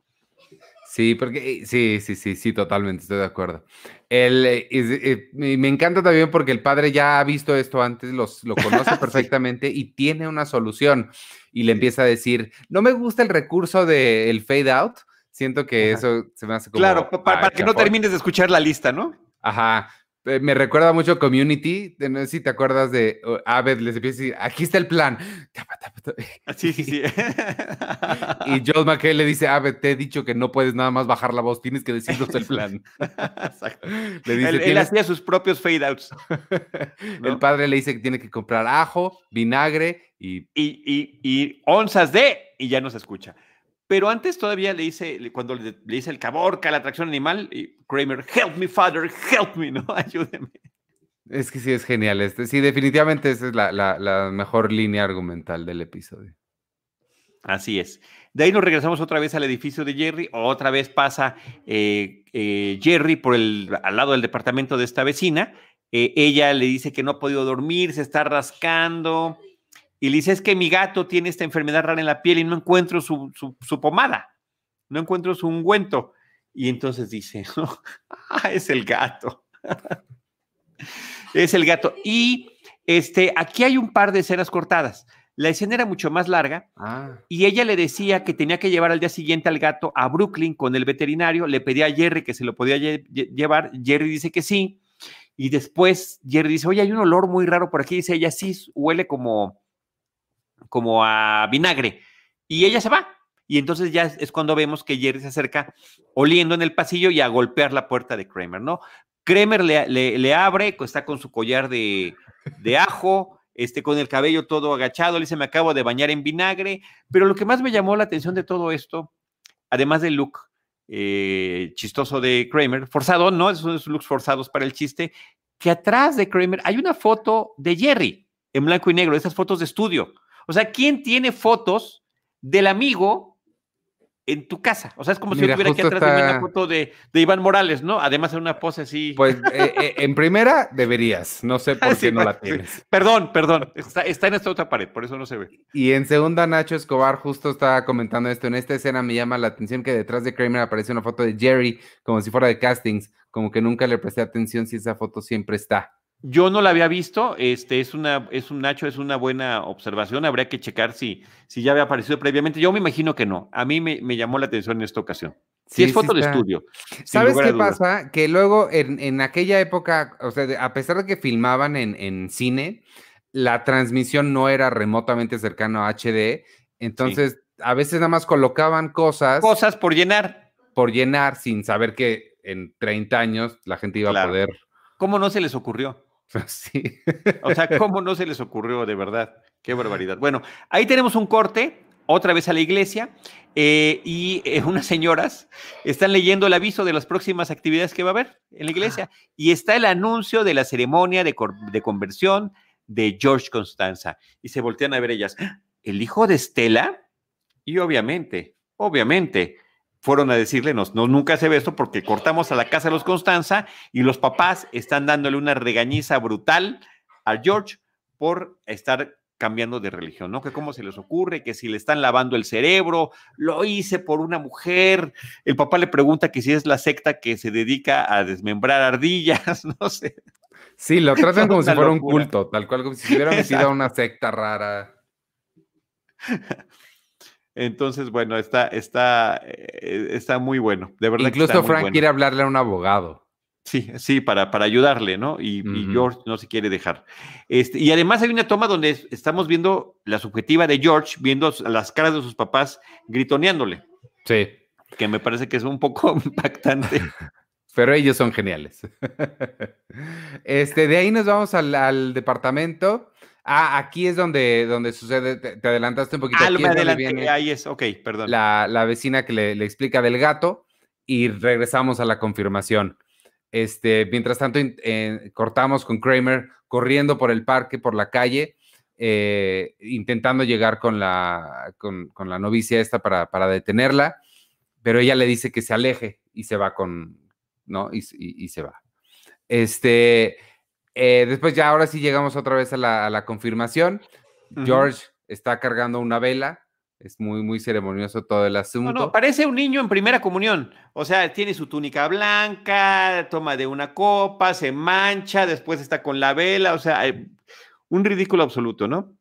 Sí, porque eh, sí, sí, sí, sí, totalmente, estoy de acuerdo. El, eh, eh, me encanta también porque el padre ya ha visto esto antes, los, lo conoce (laughs) Sí. perfectamente y tiene una solución. Y le empieza a decir, no me gusta el recurso del fade out. Siento que Ajá. eso se me hace como. claro, pa- pa- para que no termines de escuchar la lista, ¿no? Ajá. Eh, Me recuerda mucho Community. No sé si te acuerdas de Abed, les empieza a decir, aquí está el plan. Tapa. (laughs) Sí, sí, sí. Y (laughs) Joel McHale le dice, Abed, te he dicho que no puedes nada más bajar la voz, tienes que decirnos el (laughs) plan. Exacto. Le dice, Él, él "Tienes- hacía sus propios fade outs. El padre le dice que tiene que comprar ajo, vinagre y y, y- y onzas de, y ya no se escucha. Pero antes todavía le dice, le- cuando le, le dice el caborca, la atracción animal, y Kramer, help me, father, help me, (laughs) ¿no? Ayúdeme. es que sí es genial este. Sí, definitivamente esa es la, la- la mejor línea argumental del episodio. Así es. De ahí nos regresamos otra vez al edificio de Jerry, otra vez pasa eh, eh, Jerry por el, al lado del departamento de esta vecina. Eh, ella le dice que no ha podido dormir, se está rascando. Y le dice, es que mi gato tiene esta enfermedad rara en la piel y no encuentro su, su- su pomada, no encuentro su ungüento. Y entonces dice, (laughs) ah, es el gato. (laughs) es el gato. Y este, aquí hay un par de escenas cortadas. La escena era mucho más larga Ah, y ella le decía que tenía que llevar al día siguiente al gato a Brooklyn con el veterinario. Le pedía a Jerry que se lo podía lle- lle- llevar. Jerry dice que sí. Y después Jerry dice, oye, hay un olor muy raro por aquí. Dice ella, sí, huele como, como a vinagre. Y ella se va. Y entonces ya es, es cuando vemos que Jerry se acerca oliendo en el pasillo y a golpear la puerta de Kramer, ¿no? Kramer le, le- abre, está con su collar de, de ajo, este, con el cabello todo agachado, le dice, me acabo de bañar en vinagre, pero lo que más me llamó la atención de todo esto, además del look eh, chistoso de Kramer, forzado, ¿no? Esos looks forzados para el chiste, que atrás de Kramer hay una foto de Jerry en blanco y negro, esas fotos de estudio. O sea, ¿quién tiene fotos del amigo en tu casa? O sea, es como si yo tuviera aquí atrás de mí una foto de, de Iván Morales, ¿no? Además, en una pose así. pues eh, eh, en primera deberías, no sé por (laughs) qué no la tienes. Perdón, perdón. Está, está en esta otra pared, por eso no se ve. Y en segunda, Nacho Escobar justo estaba comentando esto. En esta escena me llama la atención que detrás de Kramer aparece una foto de Jerry, como si fuera de castings, como que nunca le presté atención si esa foto siempre está. Yo no la había visto, este es una, es un Nacho, es una buena observación, habría que checar si, si ya había aparecido previamente. Yo me imagino que no. A mí me, me llamó la atención en esta ocasión. Si Sí, es sí foto de está. estudio. ¿Sabes qué pasa? Que luego en, en aquella época, o sea, de- a pesar de que filmaban en, en cine, la transmisión no era remotamente cercano a HD, entonces a veces nada más colocaban cosas, Cosas por llenar. por llenar sin saber que en 30 años la gente iba Claro. a poder. ¿Cómo no se les ocurrió? (laughs) Sí. O sea, ¿cómo no se les ocurrió de verdad? Qué barbaridad. Bueno, ahí tenemos un corte, otra vez a la iglesia, eh, y eh, (laughs) unas señoras están leyendo el aviso de las próximas actividades que va a haber en la iglesia, y está el anuncio de la ceremonia de, de conversión de George Constanza, y se voltean a ver ellas, "¡Ah! ¿el hijo de Estela? Y obviamente, obviamente, fueron a decirle, no, no, nunca se ve esto porque cortamos a la casa de los Constanza y los papás están dándole una regañiza brutal a George por estar cambiando de religión, ¿no? Que cómo se les ocurre, que si le están lavando el cerebro, lo hice por una mujer. El papá le pregunta que si es la secta que se dedica a desmembrar ardillas, (laughs) no sé. Sí, lo tratan como (laughs) si fuera un culto, tal cual, como si hubiera a una secta rara. (laughs) Entonces, bueno, está, está, eh, está muy bueno. De verdad que Incluso muy Frank bueno. quiere hablarle a un abogado. Sí, sí, para, para ayudarle, ¿no? Y. George no se quiere dejar. Este, y además hay una toma donde es- estamos viendo la subjetiva de George, viendo las caras de sus papás gritoneándole, Sí. que me parece que es un poco (laughs) impactante. (laughs) pero ellos son geniales. (laughs) Este, de ahí nos vamos al, departamento. Ah, aquí es donde, donde sucede, te, adelantaste un poquito. Ah, me ahí es, ok, perdón. La, vecina que le, explica del gato y regresamos a la confirmación. Este, mientras tanto, cortamos con Kramer corriendo por el parque, por la calle, eh, intentando llegar con la, con, la novicia esta para, para detenerla, pero ella le dice que se aleje y se va con, ¿no? Y, se va. Este, eh, después ya ahora sí llegamos otra vez a la, confirmación. George está cargando una vela. Es muy, muy ceremonioso todo el asunto. No, parece un niño en primera comunión. O sea, tiene su túnica blanca, toma de una copa, se mancha, después está con la vela. O sea, un ridículo absoluto, ¿no?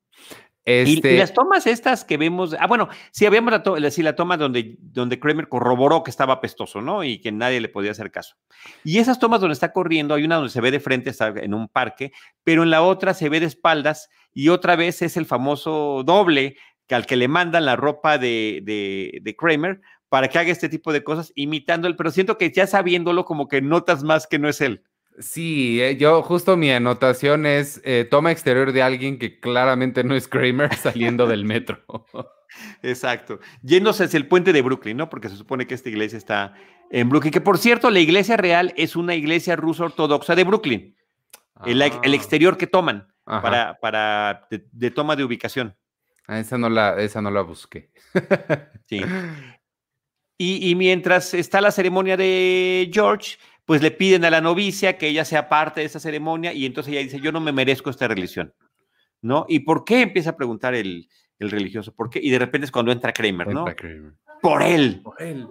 Y, este las tomas estas que vemos, ah, bueno, sí, habíamos la, sí, la toma donde, donde Kramer corroboró que estaba pestoso, ¿no? Y que nadie le podía hacer caso. Y esas tomas donde está corriendo, hay una donde se ve de frente, está en un parque, pero en la otra se ve de espaldas y otra vez es el famoso doble que al que le mandan la ropa de, de, de Kramer para que haga este tipo de cosas imitando él, pero siento que ya sabiéndolo como que notas más que no es él. Sí, eh, yo justo mi anotación es eh, toma exterior de alguien que claramente no es Kramer (laughs) saliendo del metro. (laughs) Exacto. Yéndose hacia el puente de Brooklyn, ¿no? Porque se supone que esta iglesia está en Brooklyn. Que por cierto, la iglesia real es una iglesia rusa ortodoxa de Brooklyn. El, ah. exterior que toman para, para de, toma de ubicación. Ah, esa no la, esa no la busqué. sí. (laughs) Y, y mientras está la ceremonia de George, pues le piden a la novicia que ella sea parte de esa ceremonia y entonces ella dice, yo no me merezco esta religión, ¿no? ¿Y por qué empieza a preguntar el, religioso? ¿Por qué? Y de repente es cuando entra Kramer, ¿no? Por él. Por él.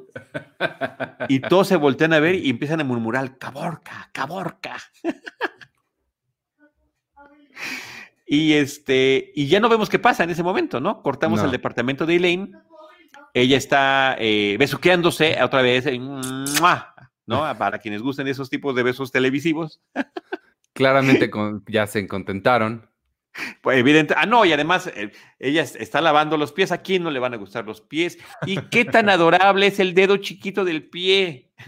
y todos se voltean a ver y empiezan a murmurar, caborca, caborca. (laughs) y este, y ya no vemos qué pasa en ese momento, ¿no? Cortamos el departamento de Elaine. Ella está eh, besuqueándose otra vez. ¿No? Para quienes gusten esos tipos de besos televisivos. Claramente ya se contentaron. Pues evidente. Ah, no, y además eh, ella está lavando los pies. ¿A quién no le van a gustar los pies? ¿Y qué tan (laughs) adorable es el dedo chiquito del pie? (laughs)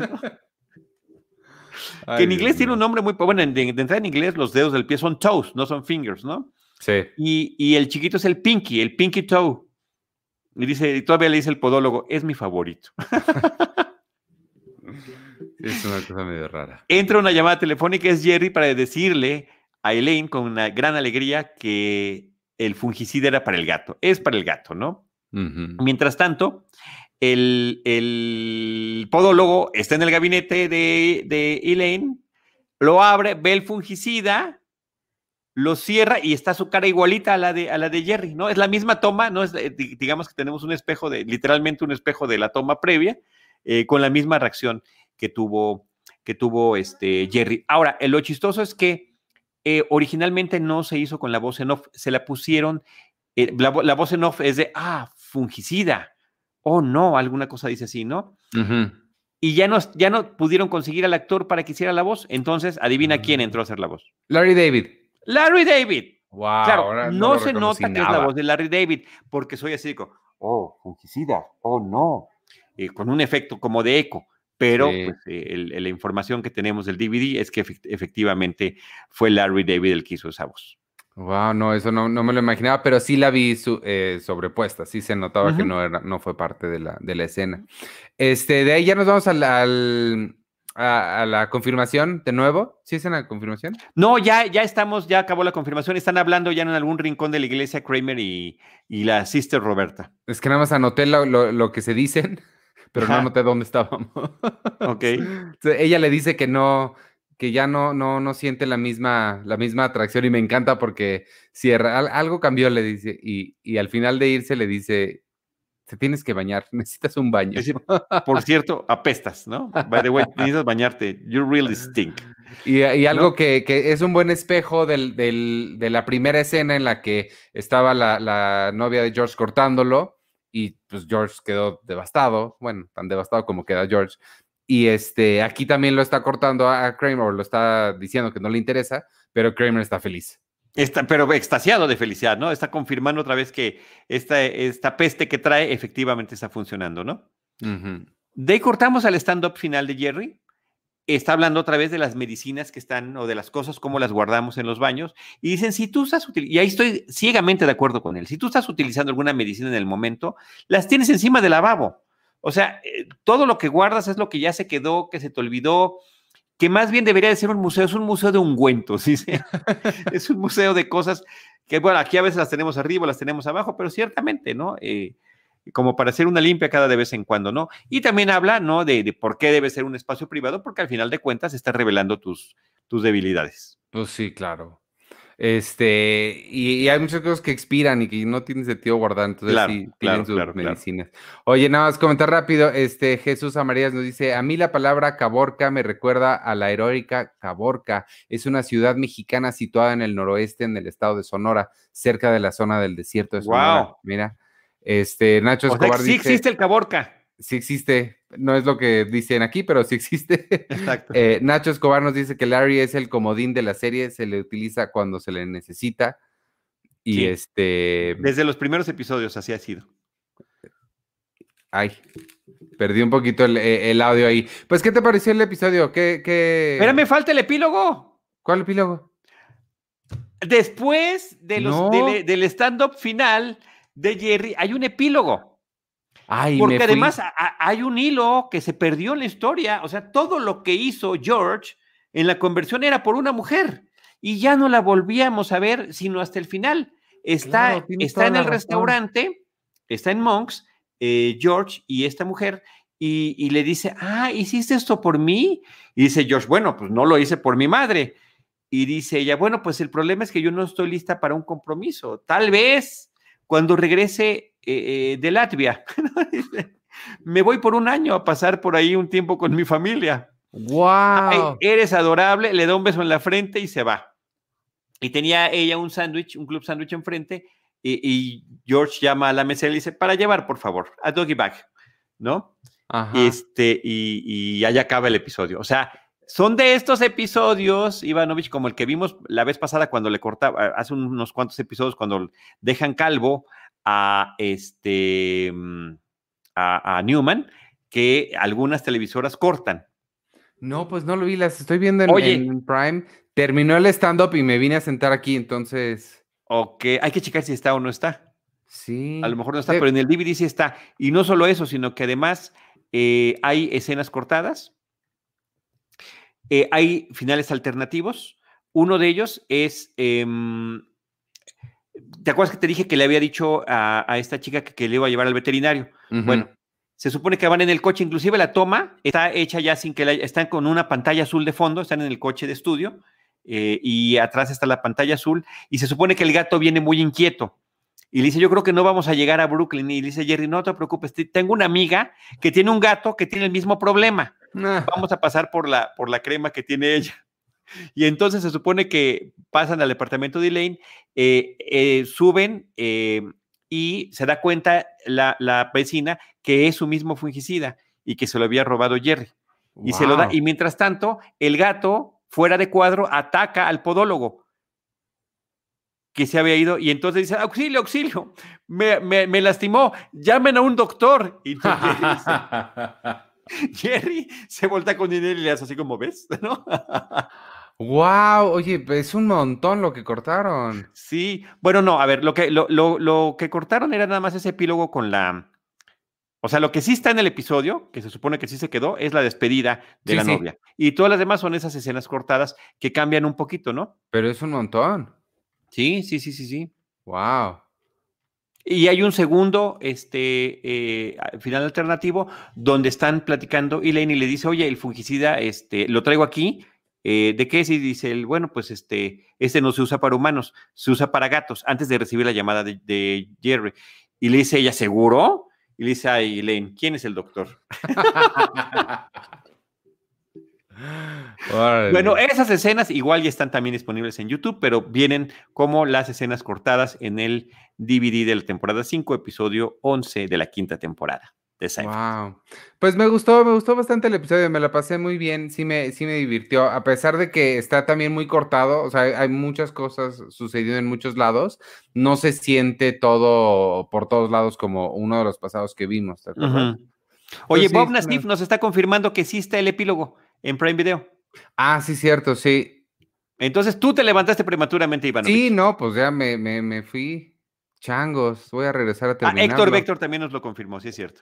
que en inglés tiene un nombre muy. Bueno, de, entrada en inglés, los dedos del pie son toes, no son fingers, ¿no? Sí. Y, y el chiquito es el pinky, el pinky toe. Y dice, y todavía le dice el podólogo, es mi favorito. (laughs) Es una cosa medio rara. Entra una llamada telefónica, es Jerry, para decirle a Elaine con una gran alegría que el fungicida era para el gato. Es para el gato, ¿no? Mientras tanto, el, podólogo está en el gabinete de, de Elaine, lo abre, ve el fungicida, lo cierra y está su cara igualita a la de, a la de Jerry, ¿no? Es la misma toma, ¿no? Es, digamos que tenemos un espejo de, literalmente un espejo de la toma previa, eh, con la misma reacción que tuvo, que tuvo este Jerry. Ahora, lo chistoso es que eh, originalmente no se hizo con la voz en off, se la pusieron, eh, la, voz en off es de, ah, fungicida, oh no, alguna cosa dice así, ¿no? Y ya no, ya no pudieron conseguir al actor para que hiciera la voz, entonces adivina quién mm. entró a hacer la voz. Larry David. Larry David. Wow, claro, no, se nota que es la voz de Larry David, porque soy así, como, oh, fungicida, oh no, eh, con un efecto como de eco pero pues, eh, la información que tenemos del DVD es que efectivamente fue Larry David el que hizo esa voz. Wow, no, eso no, me lo imaginaba, pero sí la vi eh, sobrepuesta, sí se notaba que no, era, no fue parte de la, de la escena. Este, de ahí ya nos vamos al, a, la confirmación de nuevo. ¿Sí es en la confirmación? No, ya, ya estamos, ya acabó la confirmación. Están hablando ya en algún rincón de la iglesia Kramer y, la sister Roberta. Es que nada más anoté lo, lo que se dicen pero no noté dónde estábamos. ok. (laughs) ella le dice que no, que ya no, no, no siente la misma, la misma atracción y me encanta porque cierra, algo cambió, le dice, y, y al final de irse le dice, te tienes que bañar, (laughs) necesitas un baño. por cierto, apestas, ¿no? By the way, necesitas bañarte, you really stink. (laughs) Y, y algo que, que, es un buen espejo del, del, de la primera escena en la que estaba la, la novia de George cortándolo y pues George quedó devastado, bueno, tan devastado como queda George. Y este, aquí también lo está cortando a Kramer, lo está diciendo que no le interesa, pero Kramer está feliz. Está, pero extasiado de felicidad, ¿no? Está confirmando otra vez que esta, esta peste que trae efectivamente está funcionando, ¿no? De ahí cortamos al stand-up final de Jerry está hablando otra vez de las medicinas que están o de las cosas como las guardamos en los baños y dicen, si tú estás utilizando, y ahí estoy ciegamente de acuerdo con él, si tú estás utilizando alguna medicina en el momento, las tienes encima del lavabo. O sea, eh, todo lo que guardas es lo que ya se quedó, que se te olvidó, que más bien debería de ser un museo, es un museo de ungüentos, (laughs) ¿sí? es un museo de cosas que, bueno, aquí a veces las tenemos arriba, las tenemos abajo, pero ciertamente, ¿no? Eh, como para hacer una limpia cada de vez en cuando, ¿no? Y también habla, ¿no? De, por qué debe ser un espacio privado, porque al final de cuentas está revelando tus, tus debilidades. Pues sí, claro. Este, y, hay muchas cosas que expiran y que no tienen sentido guardar, entonces sí tienen sus medicinas. Oye, nada más comentar rápido, este Jesús Amarías nos dice, a mí la palabra Caborca me recuerda a la heroica Caborca, es una ciudad mexicana situada en el noroeste en el estado de Sonora, cerca de la zona del desierto de Sonora. Wow. Mira, este, Nacho Escobar sí existe el Caborca. Sí existe, no es lo que dicen aquí, pero sí existe. Exacto. Eh, Nacho Escobar nos dice que Larry es el comodín de la serie, se le utiliza cuando se le necesita. Y este. Desde los primeros episodios así ha sido. Ay, perdí un poquito el, eh, audio ahí. Pues, ¿qué te pareció el episodio? ¿Qué, qué... Pero me falta el epílogo. ¿Cuál epílogo? Después de los, del stand-up final, de Jerry hay un epílogo. Porque además hay un hilo que se perdió en la historia. O sea, todo lo que hizo George en la conversión era por una mujer. Y ya no la volvíamos a ver sino hasta el final. Está, está en el restaurante, está en Monks, eh, George y esta mujer, y, y, le dice, ah, ¿hiciste esto por mí? Y dice George, bueno, pues no lo hice por mi madre. Y dice ella, bueno, pues el problema es que yo no estoy lista para un compromiso. Tal vez cuando regrese eh, eh, de Latvia. (laughs) Me voy por un año a pasar por ahí un tiempo con mi familia. ¡Wow! eres adorable, le da un beso en la frente y se va. Y tenía ella un sándwich, un club sándwich enfrente, y, George llama a la mesa y le dice, para llevar, por favor, a Doggy Bag, ¿no? Este, y, y allá acaba el episodio. O sea, son de estos episodios, Ivanovich, como el que vimos la vez pasada cuando le cortaba, hace unos cuantos episodios, cuando dejan calvo a este mm, a, Newman, que algunas televisoras cortan. No, pues no lo vi, las estoy viendo en, Prime. Terminó el stand-up y me vine a sentar aquí, entonces. Ok, hay que checar si está o no está. Sí. A lo mejor no está, pero en el DVD sí está. Y no solo eso, sino que además eh, hay escenas cortadas eh, hay finales alternativos. Uno de ellos es, em, ¿te acuerdas que te dije que le había dicho a, esta chica que, le iba a llevar al veterinario? Bueno, se supone que van en el coche, inclusive la toma está hecha ya sin que la, están con una pantalla azul de fondo, están en el coche de estudio eh, y atrás está la pantalla azul y se supone que el gato viene muy inquieto. Y le dice, yo creo que no vamos a llegar a Brooklyn. Y le dice, Jerry, no te preocupes, tengo una amiga que tiene un gato que tiene el mismo problema. Ah. Vamos a pasar por la, por la crema que tiene ella. (laughs) Y entonces se supone que pasan al departamento de Elaine, eh, eh, suben eh, y se da cuenta la, la, vecina que es su mismo fungicida y que se lo había robado Jerry. Y se lo da. Y mientras tanto, el gato, fuera de cuadro, ataca al podólogo que se había ido y entonces dice, auxilio, auxilio, me, me, lastimó, llamen a un doctor. Y (laughs) Jerry se voltea con dinero y le hace así como ves, (laughs) ¿no? Wow, oye, es un montón lo que cortaron. Sí, bueno, no, a ver, lo que, lo, lo, que cortaron era nada más ese epílogo con la. O sea, lo que sí está en el episodio, que se supone que sí se quedó, es la despedida de la novia. Y todas las demás son esas escenas cortadas que cambian un poquito, ¿no? Pero es un montón. Sí, sí, sí, sí, sí. Wow. Y hay un segundo este, eh, final alternativo donde están platicando y Lenny le dice, oye, el fungicida, este, lo traigo aquí. Eh, ¿De qué es? Y dice él, bueno, pues este, este no se usa para humanos, se usa para gatos, antes de recibir la llamada de, Jerry. Y le dice ella, ¿seguro? Y le dice a Elaine, ¿quién es el doctor? Bueno, esas escenas igual ya están también disponibles en YouTube, pero vienen como las escenas cortadas en el DVD de la temporada 5, episodio 11 de la quinta temporada. De wow. Pues me gustó, me gustó bastante el episodio, me la pasé muy bien, sí me, sí me divirtió, a pesar de que está también muy cortado, o sea, hay muchas cosas sucediendo en muchos lados, no se siente todo por todos lados como uno de los pasados que vimos. Oye, pues Bob Nassif nos está confirmando que sí está el epílogo en Prime Video. Ah, sí, cierto, sí. Entonces tú te levantaste prematuramente, Iván. Sí, no, pues ya me, me, me fui. Changos, voy a regresar a Ah, terminar. Héctor Vector también nos lo confirmó, sí es cierto.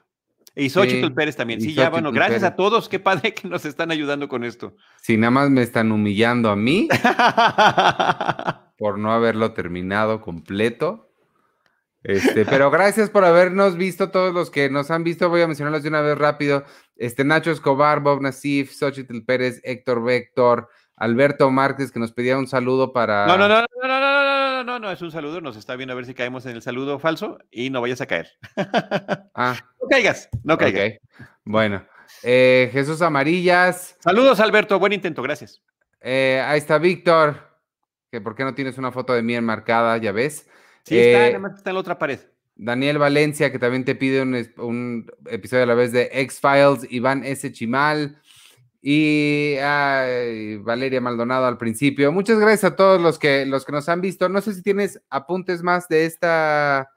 Y Xochitl Sí, Pérez también. Sí, ya, bueno, gracias a todos. Qué padre que nos están ayudando con esto. Si nada más me están humillando a mí (laughs) por no haberlo terminado completo. Este, pero gracias por habernos visto, todos los que nos han visto, voy a mencionarlos de una vez rápido. Este, Nacho Escobar, Bob Nasif, Xochitl Pérez, Héctor Vector, Alberto Márquez, que nos pedía un saludo para. No, no, no, no, no, no, no, no, no, no, es un saludo. Nos está viendo a ver si caemos en el saludo falso y no vayas a caer. Ah, No caigas, no caigas. Bueno, eh, Jesús Amarillas, Saludos, Alberto. Buen intento, gracias. eh, ahí está Víctor, que por qué no tienes una foto de mí enmarcada, ya ves. Sí, está, Eh, nada más está en la otra pared. Daniel Valencia, que también te pide un, episodio a la vez de X-Files, Iván S. Chimal y ay, Valeria Maldonado al principio. Muchas gracias a todos los que, los que nos han visto. No sé si tienes apuntes más de esta...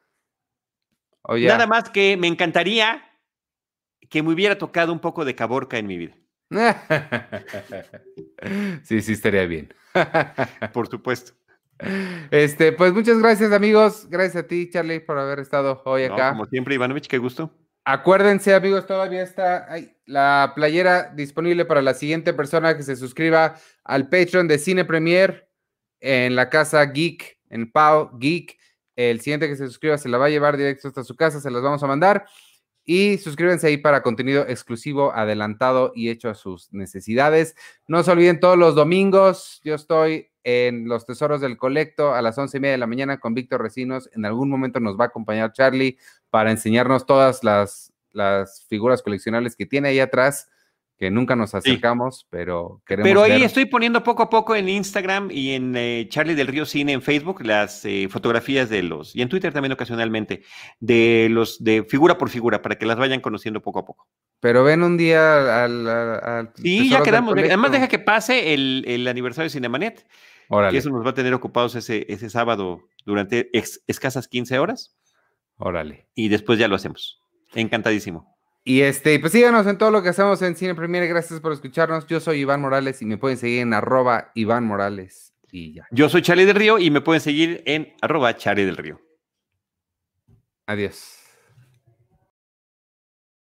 Nada más que me encantaría que me hubiera tocado un poco de caborca en mi vida. (laughs) sí, sí, estaría bien. Por supuesto. Este, pues muchas gracias, amigos. Gracias a ti, Charlie, por haber estado hoy No, acá. como siempre, Ivanovich, qué gusto. Acuérdense, amigos, todavía está ay, la playera disponible para la siguiente persona que se suscriba al Patreon de Cine Premier en la casa Geek, en Pau Geek. El siguiente que se suscriba se la va a llevar directo hasta su casa, se las vamos a mandar. Y suscríbanse ahí para contenido exclusivo, adelantado y hecho a sus necesidades. No se olviden, todos los domingos yo estoy en Los Tesoros del Colecto a las once y media de la mañana con Víctor Recinos. En algún momento nos va a acompañar Charlie para enseñarnos todas las, las figuras coleccionables que tiene ahí atrás, que nunca nos acercamos, pero queremos Pero ahí ver. estoy poniendo poco a poco en Instagram y en eh, Charlie del Río Cine en Facebook las eh, fotografías de los, y en Twitter también ocasionalmente, de los de figura por figura, para que las vayan conociendo poco a poco. Pero ven un día al... al- al Sí, ya quedamos. Además, deja que pase el, el aniversario de Cinemanet, Órale, y eso nos va a tener ocupados ese, ese sábado durante ex- escasas 15 horas, órale. y después ya lo hacemos. Encantadísimo. Y este, pues síganos en todo lo que hacemos en Cine Premier. Gracias por escucharnos. Yo soy Iván Morales y me pueden seguir en arroba Iván Morales. Y ya. Yo soy Charlie del Río y me pueden seguir en arroba Charlie del Río. Adiós.